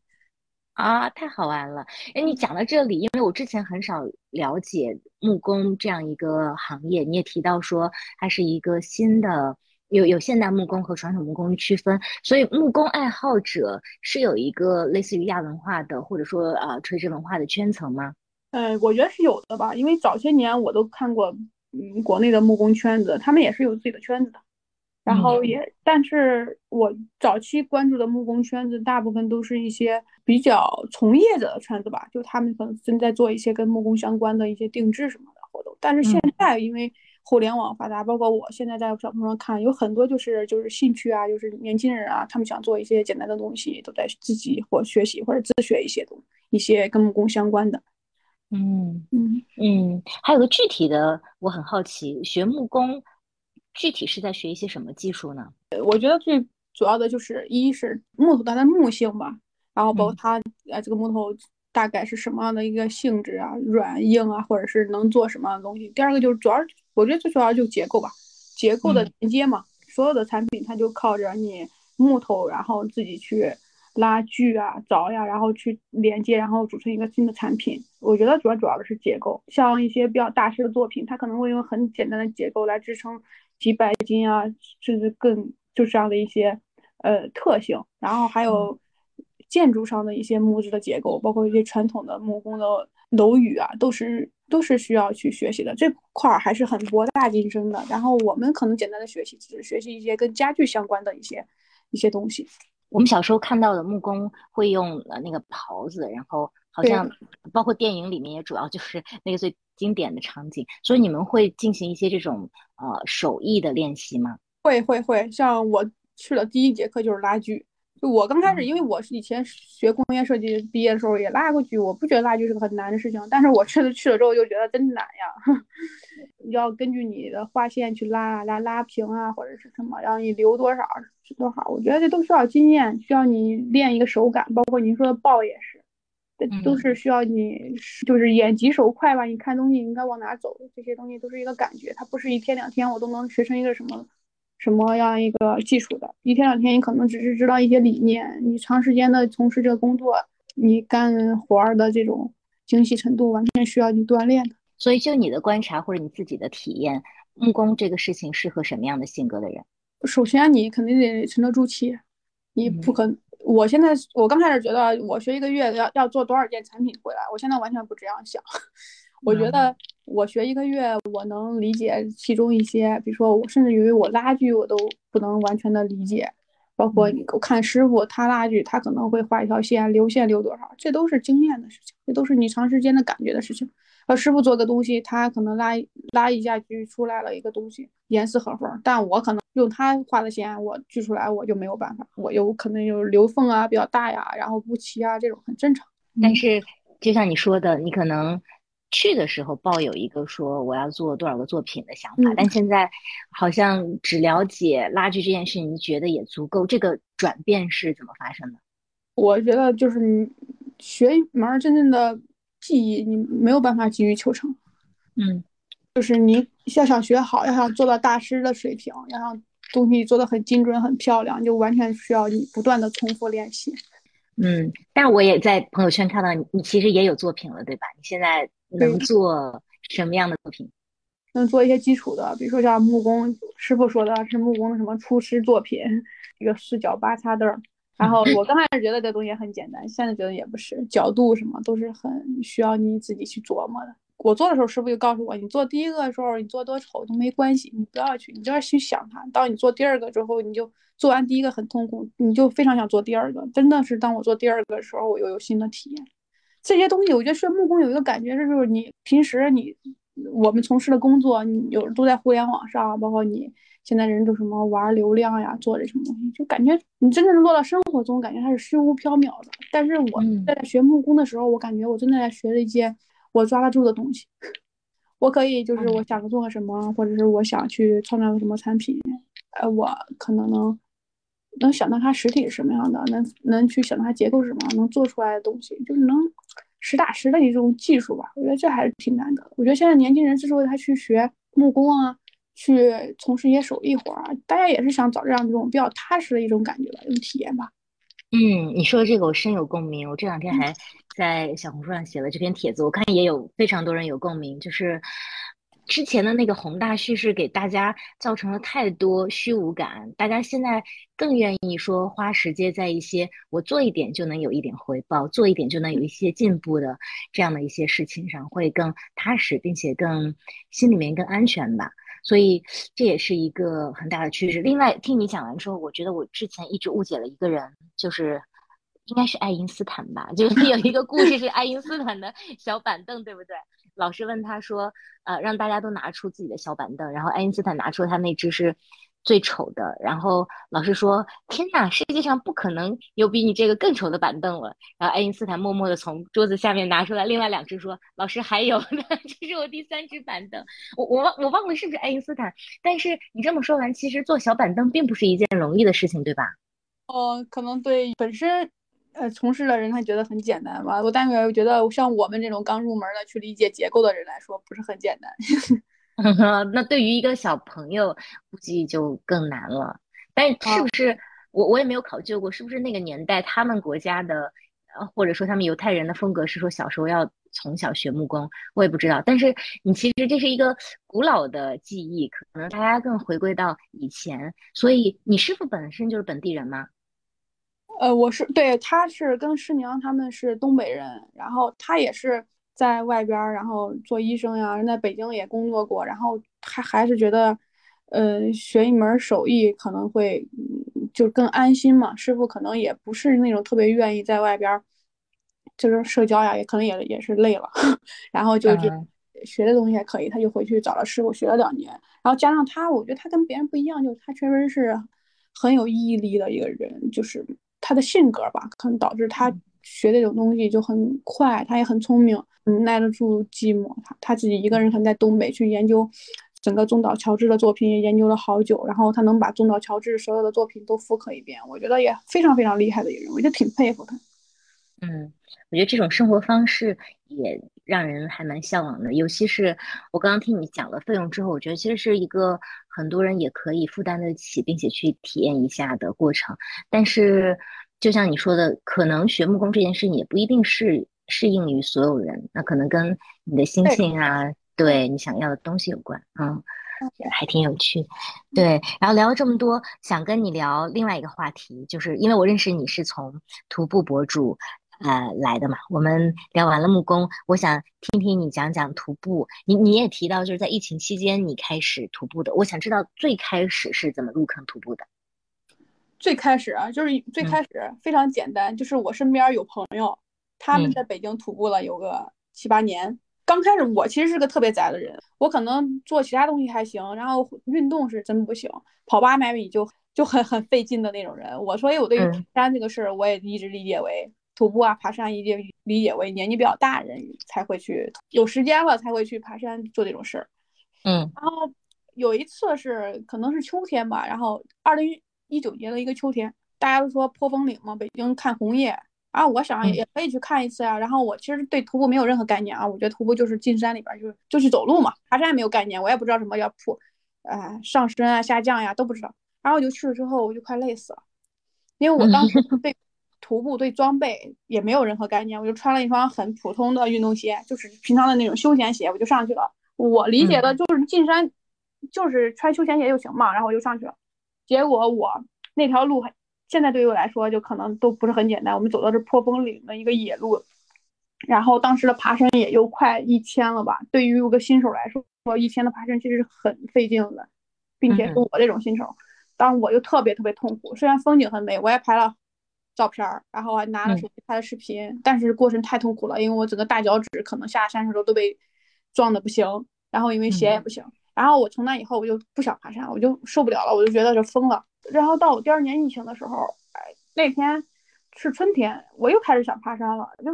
啊，太好玩了！哎，你讲到这里，因为我之前很少了解木工这样一个行业，你也提到说它是一个新的。有有现代木工和传统木工区分，所以木工爱好者是有一个类似于亚文化的，或者说呃垂直文化的圈层吗？呃，我觉得是有的吧，因为早些年我都看过，嗯，国内的木工圈子，他们也是有自己的圈子的。然后也，但是我早期关注的木工圈子，大部分都是一些比较从业者的圈子吧，就他们可能正在做一些跟木工相关的一些定制什么的活动。但是现在因为互联网发达，包括我现在在小红书上看，有很多就是就是兴趣啊，就是年轻人啊，他们想做一些简单的东西，都在自己或学习或者自学一些东一些跟木工相关的。嗯嗯嗯，还有个具体的，我很好奇，学木工具体是在学一些什么技术呢？我觉得最主要的就是一是木头它的木性吧，然后包括它呃这个木头。大概是什么样的一个性质啊，软硬啊，或者是能做什么样的东西？第二个就是主要，我觉得最主要就是结构吧，结构的连接嘛。所有的产品它就靠着你木头，然后自己去拉锯啊、凿呀，然后去连接，然后组成一个新的产品。我觉得主要主要的是结构，像一些比较大师的作品，它可能会用很简单的结构来支撑几百斤啊，甚至更就这样的一些呃特性，然后还有。建筑上的一些木质的结构，包括一些传统的木工的楼宇啊，都是都是需要去学习的。这块儿还是很博大精深的。然后我们可能简单的学习，只是学习一些跟家具相关的一些一些东西。我们小时候看到的木工会用呃那个刨子，然后好像包括电影里面也主要就是那个最经典的场景。所以你们会进行一些这种呃手艺的练习吗？会会会，像我去了第一节课就是拉锯。就我刚开始，因为我是以前学工业设计毕业的时候也拉过锯，我不觉得拉锯是个很难的事情。但是我这次去了之后就觉得真难呀，要根据你的画线去拉拉拉平啊，或者是什么，然后你留多少是多少。我觉得这都需要经验，需要你练一个手感。包括您说的抱也是，这都是需要你就是眼疾手快吧。你看东西应该往哪走，这些东西都是一个感觉，它不是一天两天我都能学成一个什么。什么样一个技术的？一天两天你可能只是知道一些理念，你长时间的从事这个工作，你干活儿的这种精细程度，完全需要你锻炼的。所以，就你的观察或者你自己的体验，木工这个事情适合什么样的性格的人？首先，你肯定得沉得住气，你不可。我现在，我刚开始觉得我学一个月要要做多少件产品回来，我现在完全不这样想。我觉得我学一个月，我能理解其中一些，比如说我甚至于我拉锯我都不能完全的理解。包括我看师傅他拉锯，他可能会画一条线，流线流多少，这都是经验的事情，这都是你长时间的感觉的事情。而师傅做个东西，他可能拉拉一下锯出来了一个东西，严丝合缝，但我可能用他画的线，我锯出来我就没有办法，我有可能有留缝啊比较大呀，然后不齐啊，这种很正常。但是就像你说的，你可能。去的时候抱有一个说我要做多少个作品的想法，但现在好像只了解拉锯这件事，你觉得也足够。这个转变是怎么发生的？我觉得就是你学一门真正的技艺，你没有办法急于求成。嗯，就是你要想学好，要想做到大师的水平，要想东西做的很精准、很漂亮，就完全需要你不断的重复练习。嗯，但我也在朋友圈看到你，你其实也有作品了，对吧？你现在。能做什么样的作品？能做一些基础的，比如说像木工师傅说的是木工的什么出师作品，一个四角八叉凳。然后 我刚开始觉得这东西很简单，现在觉得也不是，角度什么都是很需要你自己去琢磨的。我做的时候，师傅就告诉我，你做第一个的时候，你做多丑都没关系，你不要去，你就要去想它。当你做第二个之后，你就做完第一个很痛苦，你就非常想做第二个。真的是当我做第二个的时候，我又有新的体验。这些东西，我觉得学木工有一个感觉，是就是你平时你我们从事的工作，你有都在互联网上，包括你现在人都什么玩流量呀，做这什么东西，就感觉你真正落到生活中，感觉它是虚无缥缈的。但是我在学木工的时候，我感觉我真的在学了一些我抓得住的东西。我可以就是我想做个什么，或者是我想去创造个什么产品，呃，我可能能。能想到它实体是什么样的，能能去想到它结构是什么，能做出来的东西，就是能实打实的一种技术吧。我觉得这还是挺难的。我觉得现在年轻人之所以他去学木工啊，去从事一些手艺活啊，大家也是想找这样一种比较踏实的一种感觉吧，一种体验吧。嗯，你说的这个我深有共鸣。我这两天还在小红书上写了这篇帖子，我看也有非常多人有共鸣，就是。之前的那个宏大叙事给大家造成了太多虚无感，大家现在更愿意说花时间在一些我做一点就能有一点回报，做一点就能有一些进步的这样的一些事情上，会更踏实，并且更心里面更安全吧。所以这也是一个很大的趋势。另外，听你讲完之后，我觉得我之前一直误解了一个人，就是应该是爱因斯坦吧，就是有一个故事是爱因斯坦的小板凳，对不对？老师问他说：“呃，让大家都拿出自己的小板凳。”然后爱因斯坦拿出他那只是最丑的。然后老师说：“天哪，世界上不可能有比你这个更丑的板凳了。”然后爱因斯坦默默地从桌子下面拿出来另外两只，说：“老师还有呢，这是我第三只板凳。”我我忘我忘了是不是爱因斯坦。但是你这么说完，其实做小板凳并不是一件容易的事情，对吧？哦，可能对本身。呃，从事的人他觉得很简单吧？我大概觉得像我们这种刚入门的去理解结构的人来说，不是很简单。那对于一个小朋友，估计就更难了。但是不是我我也没有考究过，是不是那个年代他们国家的，呃，或者说他们犹太人的风格是说小时候要从小学木工，我也不知道。但是你其实这是一个古老的记忆，可能大家更回归到以前。所以你师傅本身就是本地人吗？呃，我是对，他是跟师娘他们是东北人，然后他也是在外边儿，然后做医生呀，人在北京也工作过，然后他还是觉得，呃，学一门手艺可能会就更安心嘛。师傅可能也不是那种特别愿意在外边儿，就是社交呀，也可能也也是累了，然后就就学的东西还可以，他就回去找了师傅学了两年，然后加上他，我觉得他跟别人不一样，就他确实是很有毅力的一个人，就是。他的性格吧，可能导致他学这种东西就很快，他也很聪明，嗯，耐得住寂寞。他他自己一个人可能在东北去研究整个中岛乔治的作品，也研究了好久，然后他能把中岛乔治所有的作品都复刻一遍，我觉得也非常非常厉害的一个人，我就挺佩服他。嗯，我觉得这种生活方式也让人还蛮向往的，尤其是我刚刚听你讲了费用之后，我觉得其实是一个很多人也可以负担得起，并且去体验一下的过程。但是，就像你说的，可能学木工这件事情也不一定是适应于所有人，那可能跟你的心性啊，对你想要的东西有关，嗯，还挺有趣。对，然后聊了这么多，想跟你聊另外一个话题，就是因为我认识你是从徒步博主呃来的嘛，我们聊完了木工，我想听听你讲讲徒步。你你也提到就是在疫情期间你开始徒步的，我想知道最开始是怎么入坑徒步的。最开始啊，就是最开始非常简单，就是我身边有朋友，他们在北京徒步了有个七八年。刚开始我其实是个特别宅的人，我可能做其他东西还行，然后运动是真不行，跑八百米就就很很费劲的那种人。我所以我对爬山这个事儿，我也一直理解为徒步啊爬山，一定理解为年纪比较大人才会去，有时间了才会去爬山做这种事儿。嗯，然后有一次是可能是秋天吧，然后二零。一九年的一个秋天，大家都说坡峰岭嘛，北京看红叶，然后我想也可以去看一次啊。然后我其实对徒步没有任何概念啊，我觉得徒步就是进山里边就就去走路嘛，爬山也没有概念，我也不知道什么叫坡，呃，上升啊下降呀都不知道。然后我就去了之后，我就快累死了，因为我当时对徒步对装备也没有任何概念，我就穿了一双很普通的运动鞋，就是平常的那种休闲鞋，我就上去了。我理解的就是进山就是穿休闲鞋就行嘛，然后我就上去了。结果我那条路现在对于我来说就可能都不是很简单。我们走的是破风岭的一个野路，然后当时的爬升也就快一千了吧。对于一个新手来说，说一千的爬升其实是很费劲的，并且是我这种新手，当时我就特别特别痛苦。虽然风景很美，我也拍了照片儿，然后还拿了手机拍了视频，但是过程太痛苦了，因为我整个大脚趾可能下山的时候都被撞的不行，然后因为鞋也不行。然后我从那以后我就不想爬山，我就受不了了，我就觉得就疯了。然后到我第二年疫情的时候，哎，那天是春天，我又开始想爬山了。就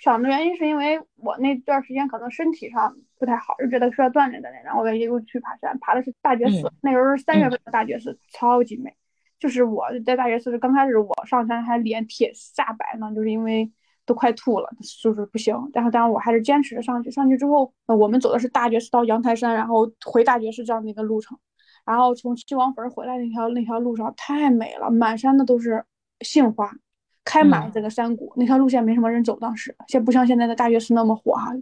想的原因是因为我那段时间可能身体上不太好，就觉得需要锻炼锻炼。然后我又去爬山，爬的是大觉寺，那时候是三月份的大觉寺，超级美。就是我在大觉寺刚开始我上山还脸铁煞白呢，就是因为。都快吐了，就是不行。然后，当然我还是坚持着上去。上去之后，我们走的是大觉寺到阳台山，然后回大觉寺这样的一个路程。然后从七王坟回来那条那条路上太美了，满山的都是杏花，开满这个山谷。那条路线没什么人走，当时现不像现在的大觉寺那么火哈，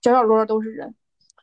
角角落落都是人。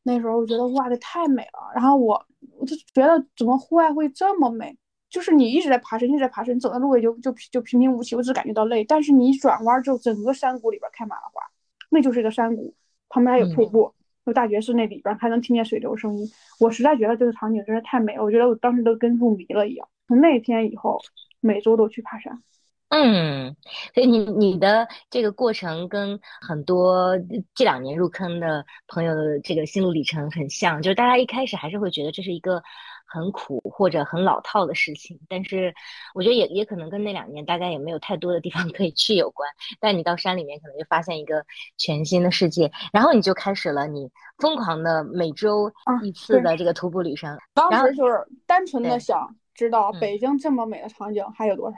那时候我觉得哇，这太美了。然后我我就觉得怎么户外会这么美？就是你一直在爬山，一直在爬山，你走的路也就就就平平无奇，我只感觉到累。但是你转弯之后，整个山谷里边开满了花，那就是一个山谷，旁边还有瀑布，有大觉寺那里边还能听见水流声音。我实在觉得这个场景真是太美了，我觉得我当时都跟入迷了一样。从那天以后，每周都去爬山。嗯，所以你你的这个过程跟很多这两年入坑的朋友的这个心路历程很像，就是大家一开始还是会觉得这是一个。很苦或者很老套的事情，但是我觉得也也可能跟那两年大家也没有太多的地方 可以去有关。但你到山里面可能就发现一个全新的世界，然后你就开始了你疯狂的每周一次的这个徒步旅程。当时就是单纯的想知道北京这么美的场景还有多少，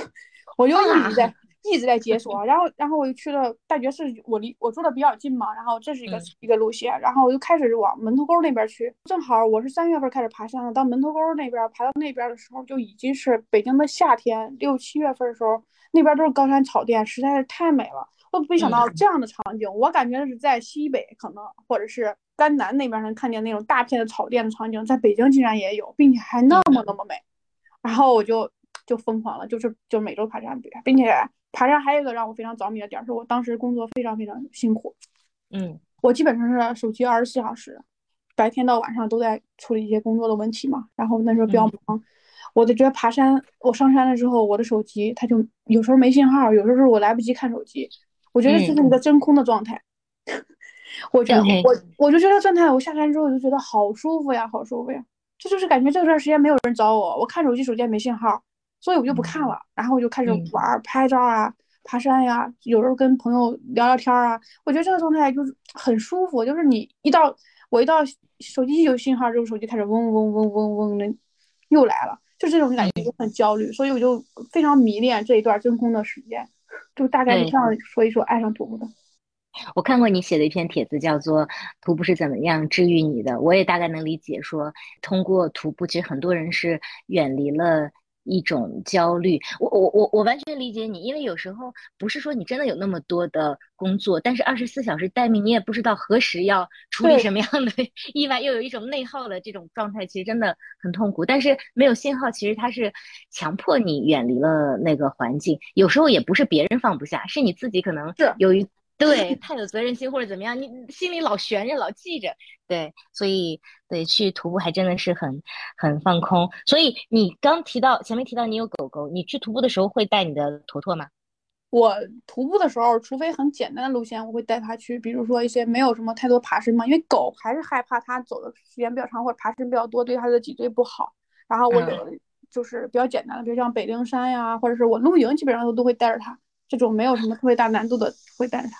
我就一直在。一直在解锁，然后，然后我就去了大觉寺，我离我住的比较近嘛，然后这是一个一个路线，然后我就开始往门头沟那边去。正好我是三月份开始爬山的，到门头沟那边爬到那边的时候，就已经是北京的夏天，六七月份的时候，那边都是高山草甸，实在是太美了。我没想到这样的场景，我感觉是在西北可能或者是甘南那边能看见那种大片的草甸的场景，在北京竟然也有，并且还那么那么美。然后我就就疯狂了，就是就每周爬山，并且。爬山还有一个让我非常着迷的点是，我当时工作非常非常辛苦，嗯，我基本上是手机二十四小时，白天到晚上都在处理一些工作的问题嘛。然后那时候比较忙，我就觉得爬山，我上山了之后，我的手机它就有时候没信号，有时候我来不及看手机，我觉得这是一个真空的状态。我觉得我我就觉得状态，我下山之后我就觉得好舒服呀，好舒服呀，这就是感觉这段时间没有人找我，我看手机，手机也没信号。所以我就不看了，然后我就开始玩拍照啊，爬山呀，有时候跟朋友聊聊天啊。我觉得这个状态就是很舒服，就是你一到我一到手机一有信号，这个手机开始嗡嗡嗡嗡嗡的又来了，就这种感觉就很焦虑。所以我就非常迷恋这一段真空的时间，就大概这样说一说爱上徒步的。我看过你写的一篇帖子，叫做《徒步是怎么样治愈你的》，我也大概能理解，说通过徒步，其实很多人是远离了。一种焦虑。我我我我完全理解你，因为有时候不是说你真的有那么多的工作，但是二十四小时待命，你也不知道何时要处理什么样的意外，又有一种内耗的这种状态，其实真的很痛苦。但是没有信号，其实它是强迫你远离了那个环境。有时候也不是别人放不下，是你自己可能是有一。对，太有责任心或者怎么样，你心里老悬着，老记着。对，所以对去徒步还真的是很很放空。所以你刚提到前面提到你有狗狗，你去徒步的时候会带你的坨坨吗？我徒步的时候，除非很简单的路线，我会带它去，比如说一些没有什么太多爬升嘛，因为狗还是害怕它走的时间比较长或者爬升比较多，对它的脊椎不好。然后我有就是比较简单的，比如像北灵山呀，或者是我露营，基本上都都会带着它。这种没有什么特别大难度的，会带着它。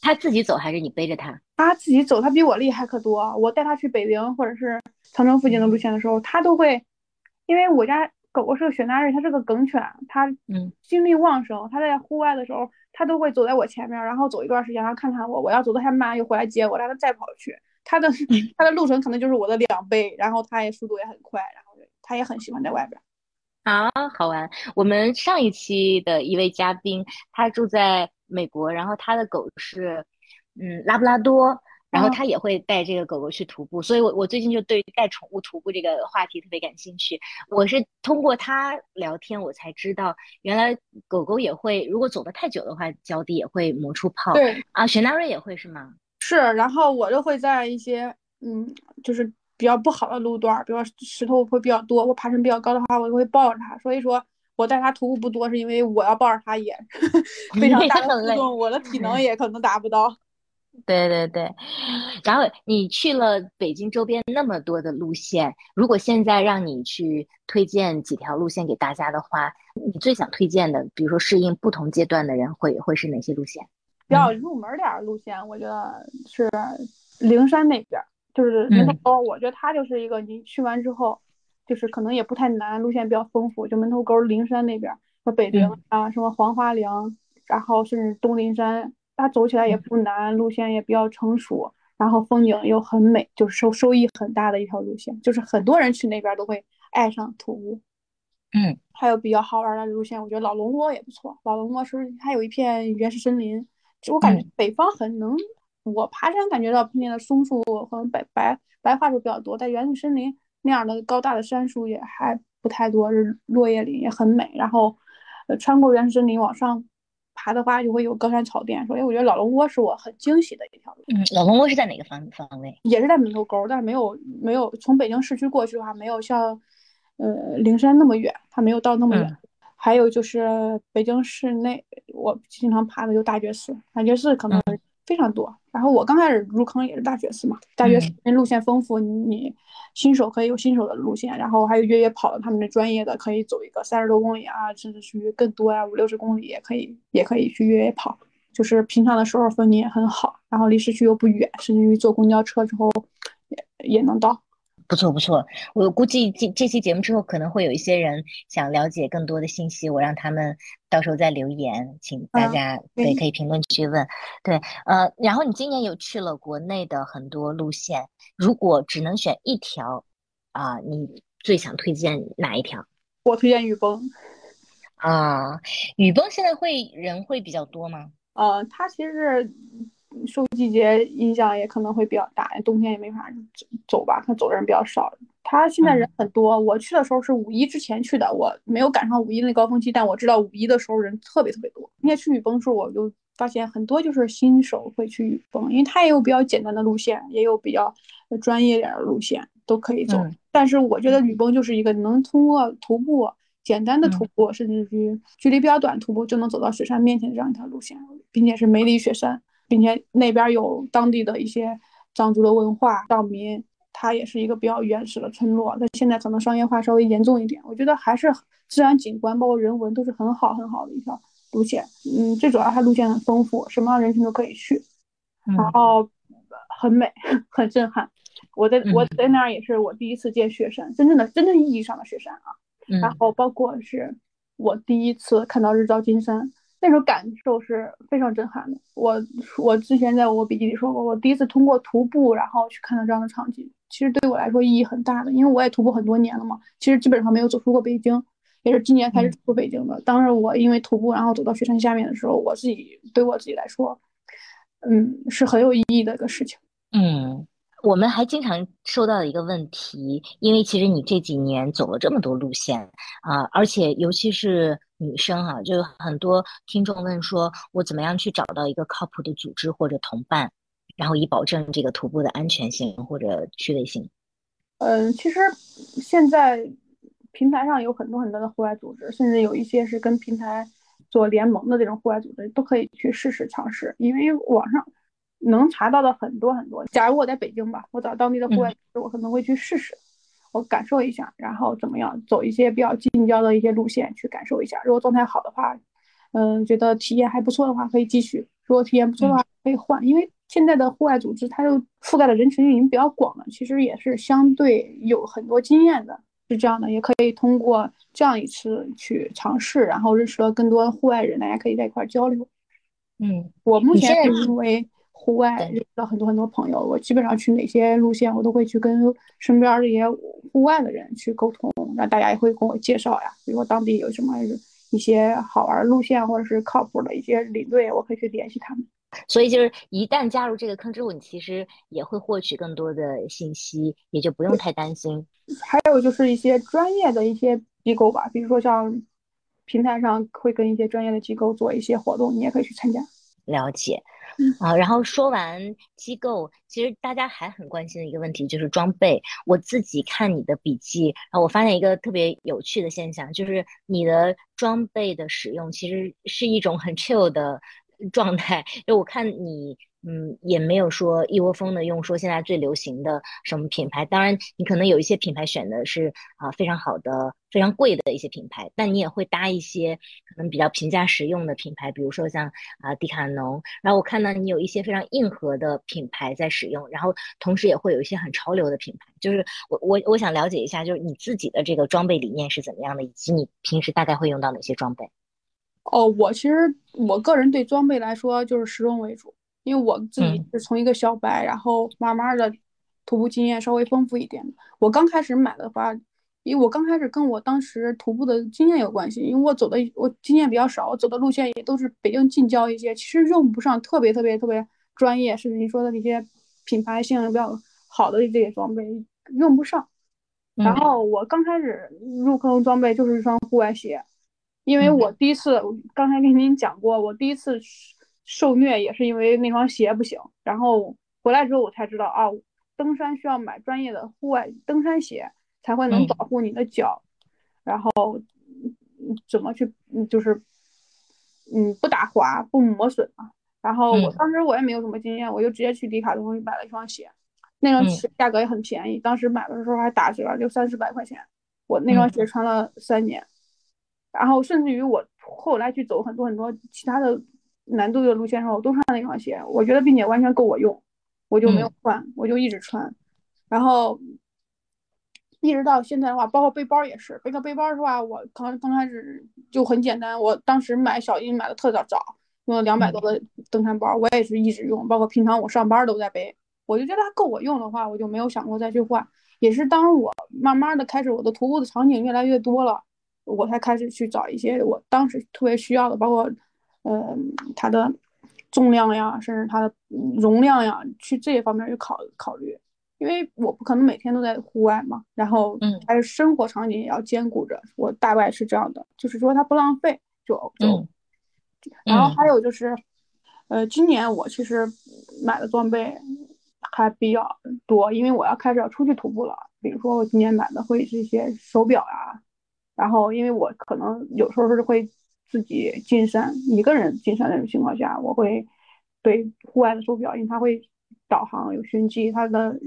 他自己走还是你背着他？他自己走，他比我厉害可多。我带他去北陵或者是长城附近的路线的时候，他都会，因为我家狗狗是个雪纳瑞，它是个梗犬，它嗯精力旺盛，它在户外的时候，它都会走在我前面，然后走一段时间，然后看看我，我要走的太慢，又回来接我，让它再跑去。它的它的路程可能就是我的两倍，然后它也速度也很快，然后它也很喜欢在外边。啊好玩。我们上一期的一位嘉宾，他住在。美国，然后他的狗是，嗯，拉布拉多，然后他也会带这个狗狗去徒步，所以我我最近就对带宠物徒步这个话题特别感兴趣。我是通过他聊天，我才知道原来狗狗也会，如果走的太久的话，脚底也会磨出泡。对啊，雪纳瑞也会是吗？是，然后我就会在一些嗯，就是比较不好的路段，比如说石头会比较多，我爬升比较高的话，我就会抱着它。所以说。我带他徒步不多，是因为我要抱着他也 非常大的负重，我的体能也可能达不到。对对对，然后你去了北京周边那么多的路线，如果现在让你去推荐几条路线给大家的话，你最想推荐的，比如说适应不同阶段的人会会是哪些路线？比较入门点的路线，我觉得是灵山那边，就是灵山沟，我觉得它就是一个你去完之后。就是可能也不太难，路线比较丰富，就门头沟、灵山那边和北陵啊，什么黄花岭，然后甚至东林山，它走起来也不难，路线也比较成熟，然后风景又很美，就是收收益很大的一条路线，就是很多人去那边都会爱上徒步。嗯，还有比较好玩的路线，我觉得老龙窝也不错。老龙窝是它有一片原始森林，我感觉北方很能，我爬山感觉到那边的松树和白白白桦树比较多，但原始森林。那样的高大的杉树也还不太多，是落叶林也很美。然后，呃，穿过原始森林往上爬的话，就会有高山草甸。所以我觉得老龙窝是我很惊喜的一条路。嗯，老龙窝是在哪个方方位？也是在门头沟，但是没有没有从北京市区过去的话，没有像呃灵山那么远，它没有到那么远。还有就是北京市内，我经常爬的就大觉寺，大觉寺可能。非常多，然后我刚开始入坑也是大学四嘛，大学寺路线丰富，你新手可以有新手的路线，然后还有越野跑的，他们的专业的可以走一个三十多公里啊，甚至去更多呀，五六十公里也可以，也可以去越野跑，就是平常的时候风景也很好，然后离市区又不远，甚至于坐公交车之后也也能到。不错不错，我估计这这期节目之后，可能会有一些人想了解更多的信息，我让他们到时候再留言，请大家对可以评论区问。对，呃，然后你今年有去了国内的很多路线，如果只能选一条，啊，你最想推荐哪一条？我推荐雨崩。啊，雨崩现在会人会比较多吗？呃，它其实是。受季节影响也可能会比较大，冬天也没法走走吧，他走的人比较少。他现在人很多，我去的时候是五一之前去的，我没有赶上五一那高峰期，但我知道五一的时候人特别特别多。那天去雨崩的时候，我就发现很多就是新手会去雨崩，因为它也有比较简单的路线，也有比较专业点的路线都可以走。但是我觉得雨崩就是一个能通过徒步简单的徒步，甚至于距离比较短徒步就能走到雪山面前的这样一条路线，并且是梅里雪山。并且那边有当地的一些藏族的文化，藏民，它也是一个比较原始的村落。但现在可能商业化稍微严重一点，我觉得还是自然景观包括人文都是很好很好的一条路线。嗯，最主要它路线很丰富，什么样人群都可以去，然后很美，很震撼。我在我在那儿也是我第一次见雪山，真正的真正意义上的雪山啊。然后包括是我第一次看到日照金山。那种感受是非常震撼的。我我之前在我笔记里说过，我第一次通过徒步，然后去看到这样的场景，其实对我来说意义很大的，因为我也徒步很多年了嘛。其实基本上没有走出过北京，也是今年开始走出北京的。当时我因为徒步，然后走到雪山下面的时候，我自己对我自己来说，嗯，是很有意义的一个事情。嗯，我们还经常收到一个问题，因为其实你这几年走了这么多路线啊，而且尤其是女生哈，就有很多听众问说，我怎么样去找到一个靠谱的组织或者同伴，然后以保证这个徒步的安全性或者趣味性。嗯，其实现在平台上有很多很多的户外组织，甚至有一些是跟平台做联盟的这种户外组织，都可以去试试尝试。因为网上能查到的很多很多。假如我在北京吧，我找当地的户外组织，我可能会去试试，我感受一下，然后怎么样走一些比较近郊的一些路线去感受一下。如果状态好的话，嗯，觉得体验还不错的话，可以继续；如果体验不错的话，可以换，因为。现在的户外组织，它就覆盖的人群已经比较广了，其实也是相对有很多经验的，是这样的，也可以通过这样一次去尝试，然后认识了更多户外人，大家可以在一块交流。嗯，我目前是因为户外认识了很多很多朋友，我基本上去哪些路线，我都会去跟身边这些户外的人去沟通，那大家也会跟我介绍呀，比如说当地有什么一些好玩路线，或者是靠谱的一些领队，我可以去联系他们。所以就是一旦加入这个坑之后，你其实也会获取更多的信息，也就不用太担心。还有就是一些专业的一些机构吧，比如说像平台上会跟一些专业的机构做一些活动，你也可以去参加。了解，啊，然后说完机构，其实大家还很关心的一个问题就是装备。我自己看你的笔记，啊我发现一个特别有趣的现象，就是你的装备的使用其实是一种很 chill 的。状态，就我看你，嗯，也没有说一窝蜂的用说现在最流行的什么品牌。当然，你可能有一些品牌选的是啊非常好的、非常贵的一些品牌，但你也会搭一些可能比较平价实用的品牌，比如说像啊迪卡侬。然后我看到你有一些非常硬核的品牌在使用，然后同时也会有一些很潮流的品牌。就是我我我想了解一下，就是你自己的这个装备理念是怎么样的，以及你平时大概会用到哪些装备？哦，我其实我个人对装备来说就是实用为主，因为我自己是从一个小白，然后慢慢的徒步经验稍微丰富一点。我刚开始买的话，因为我刚开始跟我当时徒步的经验有关系，因为我走的我经验比较少，我走的路线也都是北京近郊一些，其实用不上特别特别特别专业，甚至你说的那些品牌性比较好的这些装备用不上。然后我刚开始入坑装备就是一双户外鞋。因为我第一次，刚才跟您讲过，我第一次受虐也是因为那双鞋不行。然后回来之后，我才知道啊，登山需要买专业的户外登山鞋，才会能保护你的脚，然后怎么去，就是嗯不打滑不磨损嘛。然后我当时我也没有什么经验，我就直接去迪卡侬买了一双鞋，那双鞋价格也很便宜，当时买的时候还打折，就三四百块钱。我那双鞋穿了三年。然后甚至于我后来去走很多很多其他的难度的路线时候，我都穿那双鞋，我觉得并且完全够我用，我就没有换，我就一直穿。然后一直到现在的话，包括背包也是，背个背包的话，我刚刚开始就很简单，我当时买小鹰买的特早早，用了两百多的登山包，我也是一直用，包括平常我上班都在背，我就觉得它够我用的话，我就没有想过再去换。也是当我慢慢的开始我的徒步的场景越来越多了。我才开始去找一些我当时特别需要的，包括，嗯，它的重量呀，甚至它的容量呀，去这些方面去考考虑。因为我不可能每天都在户外嘛，然后，嗯，还是生活场景也要兼顾着。我大概是这样的，就是说它不浪费就就。然后还有就是，呃，今年我其实买的装备还比较多，因为我要开始要出去徒步了。比如说我今年买的会是一些手表啊。然后，因为我可能有时候是会自己进山，一个人进山那种情况下，我会对户外的手表，因为它会导航有寻迹，它的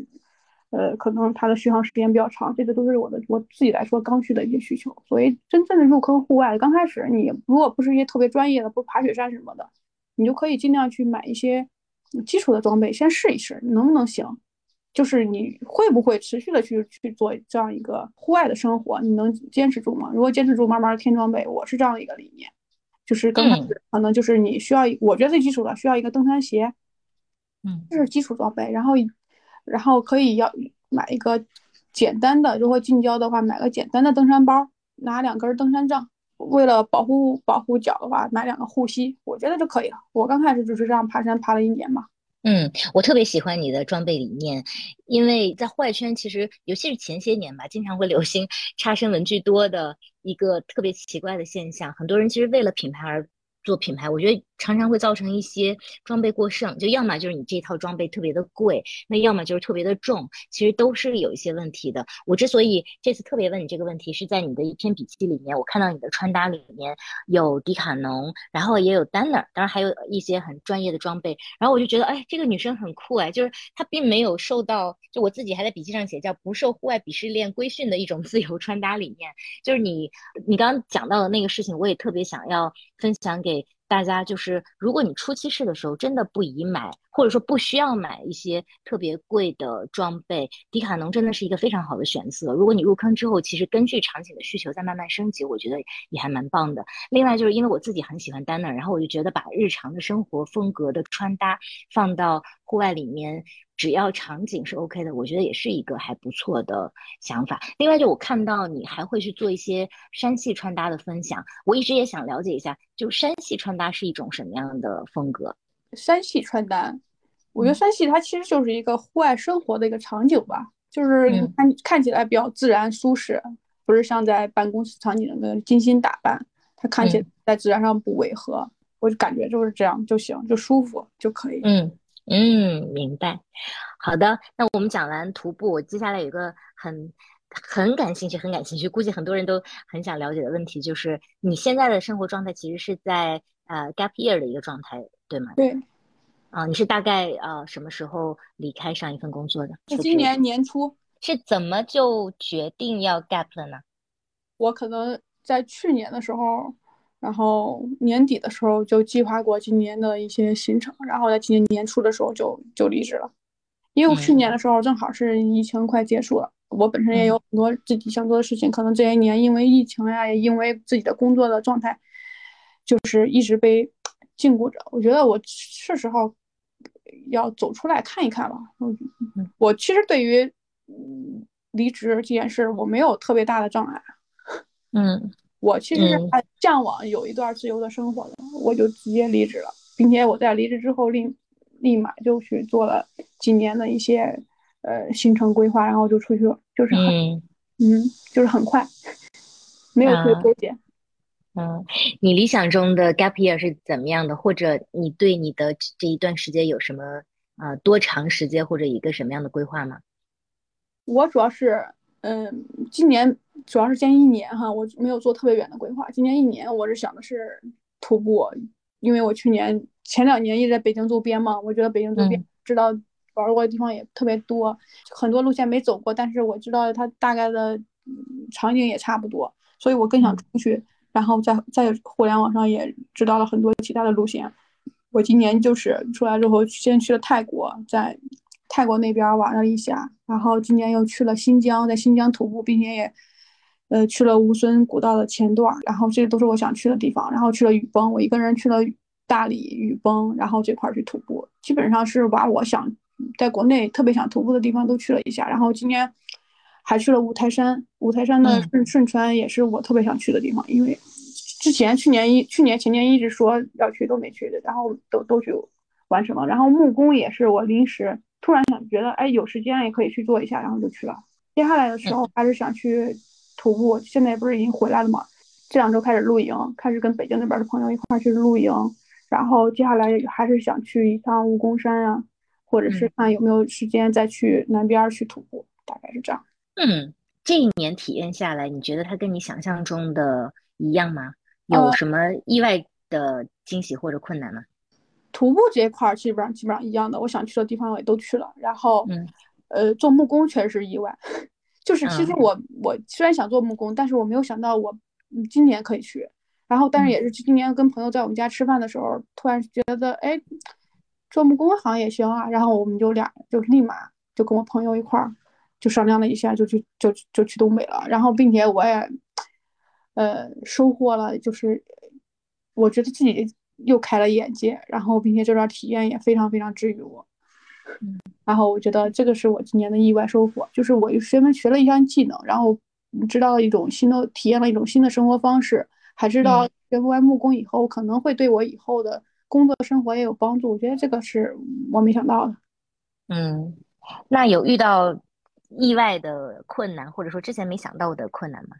呃可能它的续航时间比较长，这个都是我的我自己来说刚需的一些需求。所以真正的入坑户外，刚开始你如果不是一些特别专业的，不爬雪山什么的，你就可以尽量去买一些基础的装备，先试一试能不能行。就是你会不会持续的去去做这样一个户外的生活？你能坚持住吗？如果坚持住，慢慢添装备。我是这样的一个理念，就是刚开始可能就是你需要，我觉得最基础的需要一个登山鞋，嗯，这是基础装备。然后，然后可以要买一个简单的，如果近郊的话，买个简单的登山包，拿两根登山杖，为了保护保护脚的话，买两个护膝，我觉得就可以了。我刚开始就是这样爬山，爬了一年嘛。嗯，我特别喜欢你的装备理念，因为在户外圈，其实尤其是前些年吧，经常会流行差生文具多的一个特别奇怪的现象，很多人其实为了品牌而。做品牌，我觉得常常会造成一些装备过剩，就要么就是你这套装备特别的贵，那要么就是特别的重，其实都是有一些问题的。我之所以这次特别问你这个问题，是在你的一篇笔记里面，我看到你的穿搭里面有迪卡侬，然后也有 Danner，当然还有一些很专业的装备，然后我就觉得，哎，这个女生很酷哎，就是她并没有受到，就我自己还在笔记上写叫不受户外鄙视链规训的一种自由穿搭理念，就是你你刚刚讲到的那个事情，我也特别想要分享给。大家就是，如果你初期试的时候真的不宜买，或者说不需要买一些特别贵的装备，迪卡侬真的是一个非常好的选择。如果你入坑之后，其实根据场景的需求再慢慢升级，我觉得也还蛮棒的。另外就是因为我自己很喜欢丹 r 然后我就觉得把日常的生活风格的穿搭放到户外里面。只要场景是 OK 的，我觉得也是一个还不错的想法。另外，就我看到你还会去做一些山系穿搭的分享，我一直也想了解一下，就山系穿搭是一种什么样的风格？山系穿搭，我觉得山系它其实就是一个户外生活的一个场景吧，就是看看起来比较自然舒适，不是像在办公室场景的精心打扮，它看起来在自然上不违和，我就感觉就是这样就行，就舒服就可以。嗯。嗯，明白。好的，那我们讲完徒步，我接下来有一个很很感兴趣、很感兴趣，估计很多人都很想了解的问题，就是你现在的生活状态其实是在呃 gap year 的一个状态，对吗？对。啊，你是大概呃什么时候离开上一份工作的？是今年年初。是怎么就决定要 gap 了呢？我可能在去年的时候。然后年底的时候就计划过今年的一些行程，然后在今年年初的时候就就离职了，因为我去年的时候正好是疫情快结束了，我本身也有很多自己想做的事情，可能这一年因为疫情呀，也因为自己的工作的状态，就是一直被禁锢着。我觉得我是时候要走出来看一看了。嗯，我其实对于离职这件事，我没有特别大的障碍。嗯。我其实还向往有一段自由的生活的，我就直接离职了，并且我在离职之后立立马就去做了几年的一些呃行程规划，然后就出去了，就是很嗯，就是很快，没有推脱点。嗯，你理想中的 gap year 是怎么样的？或者你对你的这一段时间有什么呃多长时间或者一个什么样的规划吗？我主要是嗯，今年。主要是今年一年哈，我没有做特别远的规划。今年一年，我是想的是徒步，因为我去年前两年一直在北京周边嘛，我觉得北京周边知道玩过的地方也特别多，很多路线没走过，但是我知道它大概的场景也差不多，所以我更想出去，然后在在互联网上也知道了很多其他的路线。我今年就是出来之后，先去了泰国，在泰国那边玩了一下，然后今年又去了新疆，在新疆徒步，并且也。呃，去了乌孙古道的前段，然后这些都是我想去的地方。然后去了雨崩，我一个人去了大理、雨崩，然后这块去徒步，基本上是把我想在国内特别想徒步的地方都去了一下。然后今天还去了五台山，五台山的顺顺川也是我特别想去的地方，因为之前去年一去年前年一直说要去都没去的，然后都都去完成了。然后木工也是我临时突然想觉得，哎，有时间也可以去做一下，然后就去了。接下来的时候还是想去。徒步现在不是已经回来了吗？这两周开始露营，开始跟北京那边的朋友一块去露营，然后接下来还是想去一趟武功山啊，或者是看有没有时间再去南边去徒步，大概是这样。嗯，这一年体验下来，你觉得它跟你想象中的一样吗？有什么意外的惊喜或者困难吗？徒步这一块基本上基本上一样的，我想去的地方我也都去了，然后嗯，呃，做木工确实是意外。就是其实我我虽然想做木工，但是我没有想到我今年可以去。然后，但是也是今年跟朋友在我们家吃饭的时候，突然觉得哎，做木工好像也行啊。然后我们就俩就立马就跟我朋友一块儿就商量了一下，就去就就去东北了。然后，并且我也呃收获了，就是我觉得自己又开了眼界。然后，并且这段体验也非常非常治愈我。然后我觉得这个是我今年的意外收获，就是我学门学了一项技能，然后知道了一种新的体验了一种新的生活方式，还知道学户外木工以后可能会对我以后的工作生活也有帮助。我觉得这个是我没想到的。嗯，那有遇到意外的困难，或者说之前没想到的困难吗？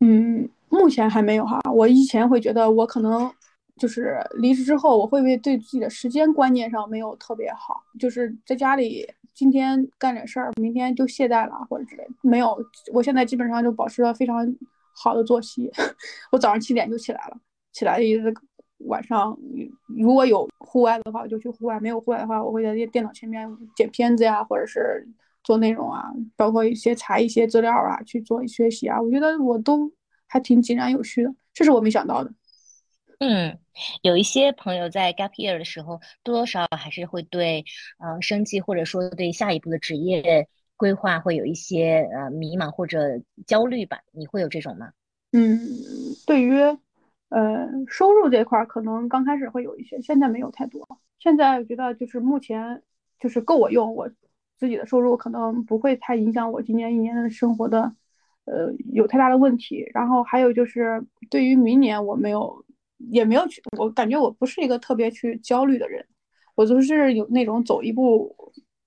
嗯，目前还没有哈。我以前会觉得我可能就是离职之后，我会不会对自己的时间观念上没有特别好，就是在家里今天干点事儿，明天就懈怠了或者之类。没有，我现在基本上就保持了非常好的作息。我早上七点就起来了，起来一直晚上如果有户外的话，我就去户外；没有户外的话，我会在电脑前面剪片子呀，或者是。做内容啊，包括一些查一些资料啊，去做学习啊，我觉得我都还挺井然有序的，这是我没想到的。嗯，有一些朋友在 gap year 的时候，多多少少还是会对呃生计或者说对下一步的职业规划会有一些呃迷茫或者焦虑吧？你会有这种吗？嗯，对于呃收入这块儿，可能刚开始会有一些，现在没有太多。现在我觉得就是目前就是够我用我。自己的收入可能不会太影响我今年一年的生活的，呃，有太大的问题。然后还有就是对于明年我没有，也没有去，我感觉我不是一个特别去焦虑的人，我就是有那种走一步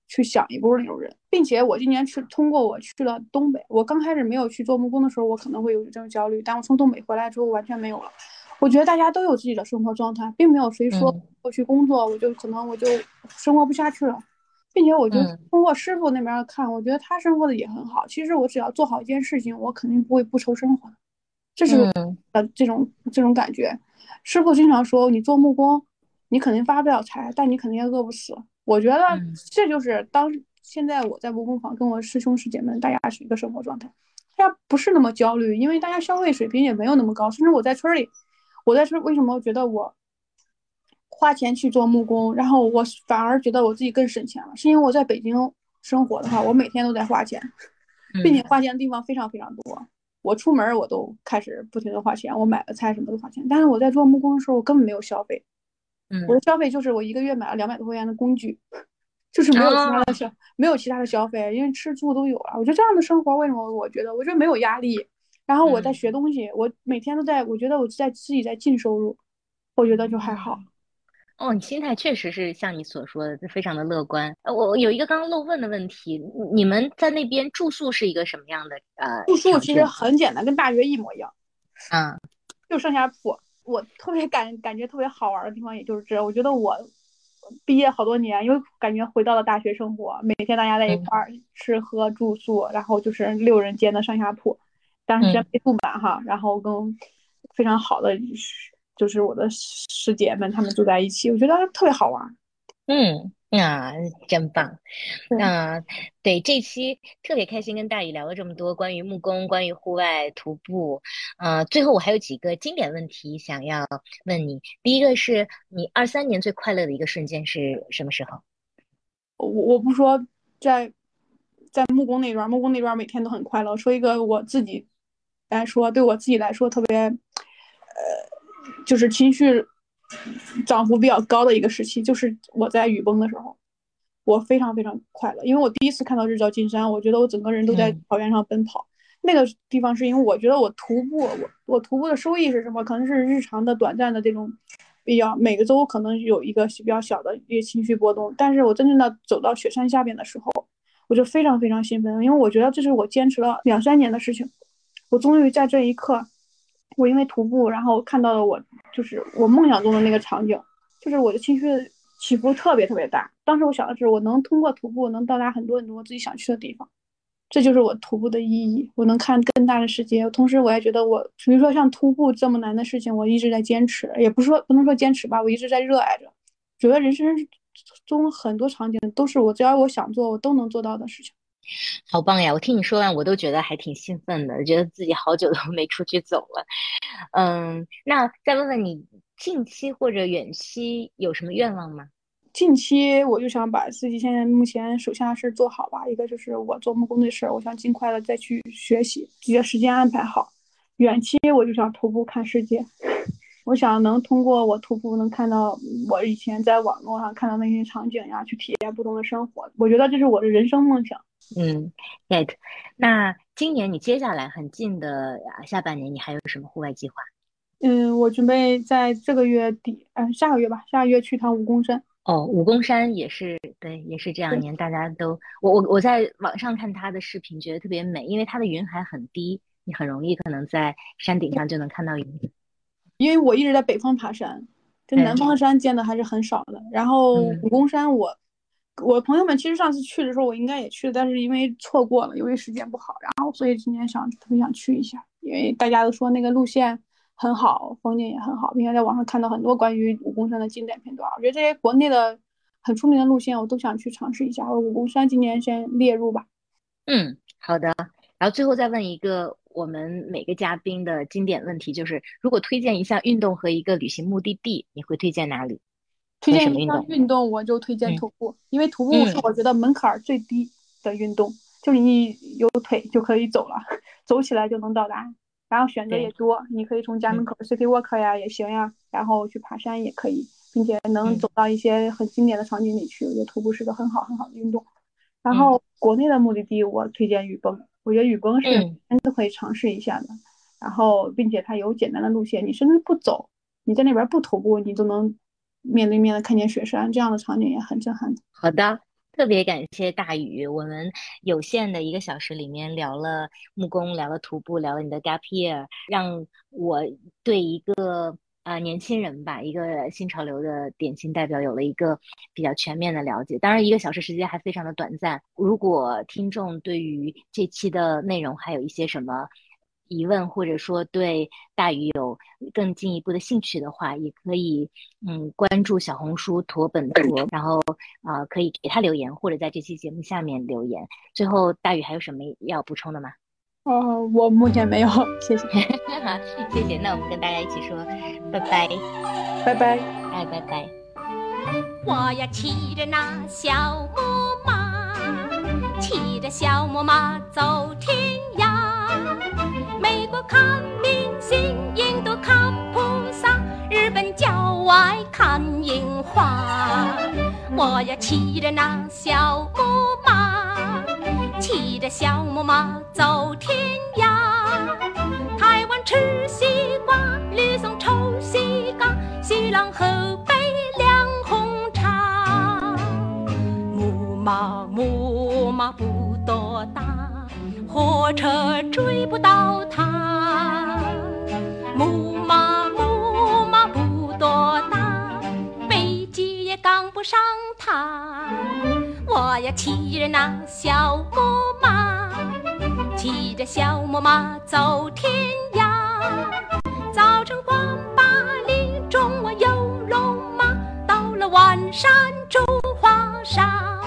去想一步那种人。并且我今年去通过我去了东北，我刚开始没有去做木工的时候，我可能会有这种焦虑，但我从东北回来之后完全没有了。我觉得大家都有自己的生活状态，并没有谁说我去工作我就可能我就生活不下去了。并且我就通过师傅那边看，我觉得他生活的也很好。其实我只要做好一件事情，我肯定不会不愁生活。这是呃这种这种感觉。师傅经常说，你做木工，你肯定发不了财，但你肯定也饿不死。我觉得这就是当现在我在木工坊跟我师兄师姐们，大家是一个生活状态，大家不是那么焦虑，因为大家消费水平也没有那么高。甚至我在村里，我在村为什么觉得我？花钱去做木工，然后我反而觉得我自己更省钱了，是因为我在北京生活的话，我每天都在花钱，并且花钱的地方非常非常多。我出门我都开始不停的花钱，我买个菜什么都花钱。但是我在做木工的时候，我根本没有消费，我的消费就是我一个月买了两百多块钱的工具，就是没有其他的消，没有其他的消费，因为吃住都有了。我觉得这样的生活为什么？我觉得我觉得没有压力，然后我在学东西，我每天都在，我觉得我在自己在进收入，我觉得就还好。哦，你心态确实是像你所说的，非常的乐观。呃，我有一个刚刚漏问的问题，你们在那边住宿是一个什么样的？呃，住宿其实很简单，跟大学一模一样。嗯，就上下铺。我特别感感觉特别好玩的地方，也就是这。我觉得我毕业好多年，因为感觉回到了大学生活，每天大家在一块儿吃喝住宿，然后就是六人间的上下铺，但是没住满哈，然后跟非常好的。就是我的师姐们，她们住在一起，我觉得特别好玩。嗯，啊，真棒。那对这期特别开心，跟大宇聊了这么多关于木工、关于户外徒步。呃，最后我还有几个经典问题想要问你。第一个是你二三年最快乐的一个瞬间是什么时候？我我不说在在木工那段，木工那段每天都很快乐。说一个我自己来说，对我自己来说特别呃。就是情绪涨幅比较高的一个时期，就是我在雨崩的时候，我非常非常快乐，因为我第一次看到日照金山，我觉得我整个人都在草原上奔跑。那个地方是因为我觉得我徒步，我我徒步的收益是什么？可能是日常的短暂的这种比较，每个周可能有一个比较小的一个情绪波动，但是我真正的走到雪山下边的时候，我就非常非常兴奋，因为我觉得这是我坚持了两三年的事情，我终于在这一刻。我因为徒步，然后看到了我就是我梦想中的那个场景，就是我的情绪起伏特别特别大。当时我想的是，我能通过徒步能到达很多很多我自己想去的地方，这就是我徒步的意义。我能看更大的世界，同时我也觉得我，比如说像徒步这么难的事情，我一直在坚持，也不是说不能说坚持吧，我一直在热爱着。觉得人生中很多场景都是我只要我想做，我都能做到的事情。好棒呀！我听你说完，我都觉得还挺兴奋的，觉得自己好久都没出去走了。嗯，那再问问你，近期或者远期有什么愿望吗？近期我就想把自己现在目前手下的事做好吧。一个就是我做木工的事儿，我想尽快的再去学习，自己的时间安排好。远期我就想徒步看世界，我想能通过我徒步能看到我以前在网络上看到那些场景呀，去体验不同的生活。我觉得这是我的人生梦想。嗯，right。那今年你接下来很近的下半年，你还有什么户外计划？嗯，我准备在这个月底，嗯，下个月吧，下个月去趟武功山。哦，武功山也是，对，也是这两年大家都，我我我在网上看他的视频，觉得特别美，因为它的云海很低，你很容易可能在山顶上就能看到云。因为我一直在北方爬山，就南方的山见的还是很少的。然后武功山，我我朋友们其实上次去的时候我应该也去了，但是因为错过了，因为时间不好，然后所以今年想特别想去一下，因为大家都说那个路线。很好，风景也很好，并且在网上看到很多关于武功山的经典片段。我觉得这些国内的很出名的路线，我都想去尝试一下。我武功山今年先列入吧。嗯，好的。然后最后再问一个我们每个嘉宾的经典问题，就是如果推荐一项运动和一个旅行目的地，你会推荐哪里？推荐一项运动，我就推荐徒步，因为徒步是我觉得门槛最低的运动，就是你有腿就可以走了，走起来就能到达。然后选择也多，你可以从家门口 city walk 呀也行呀，然后去爬山也可以，并且能走到一些很经典的场景里去。我觉得徒步是个很好很好的运动。然后国内的目的地，我推荐雨崩，我觉得雨崩是真的可以尝试一下的。然后，并且它有简单的路线，你甚至不走，你在那边不徒步，你都能面对面的看见雪山，这样的场景也很震撼。好的。特别感谢大宇，我们有限的一个小时里面聊了木工，聊了徒步，聊了你的 gap year，让我对一个呃年轻人吧，一个新潮流的典型代表有了一个比较全面的了解。当然，一个小时时间还非常的短暂。如果听众对于这期的内容还有一些什么，疑问或者说对大鱼有更进一步的兴趣的话，也可以嗯关注小红书驼本驼，然后啊可以给他留言或者在这期节目下面留言。最后，大鱼还有什么要补充的吗？哦，我目前没有，谢谢。好，谢谢。那我们跟大家一起说拜拜，拜拜，哎，拜拜。我要骑着那小木马，骑着小木马走天涯。美国看明星，印度看菩萨，日本郊外看樱花。我要骑着那小木马，骑小木马走天涯。台湾吃西瓜，吕宋抽西瓜，西朗河北凉红茶。木马木马不多大。火车追不到它，木马木马不多大，飞机也赶不上它。我呀骑着那小木马，骑着小木马走天涯。早晨光八林中我有龙马，到了晚上住华沙。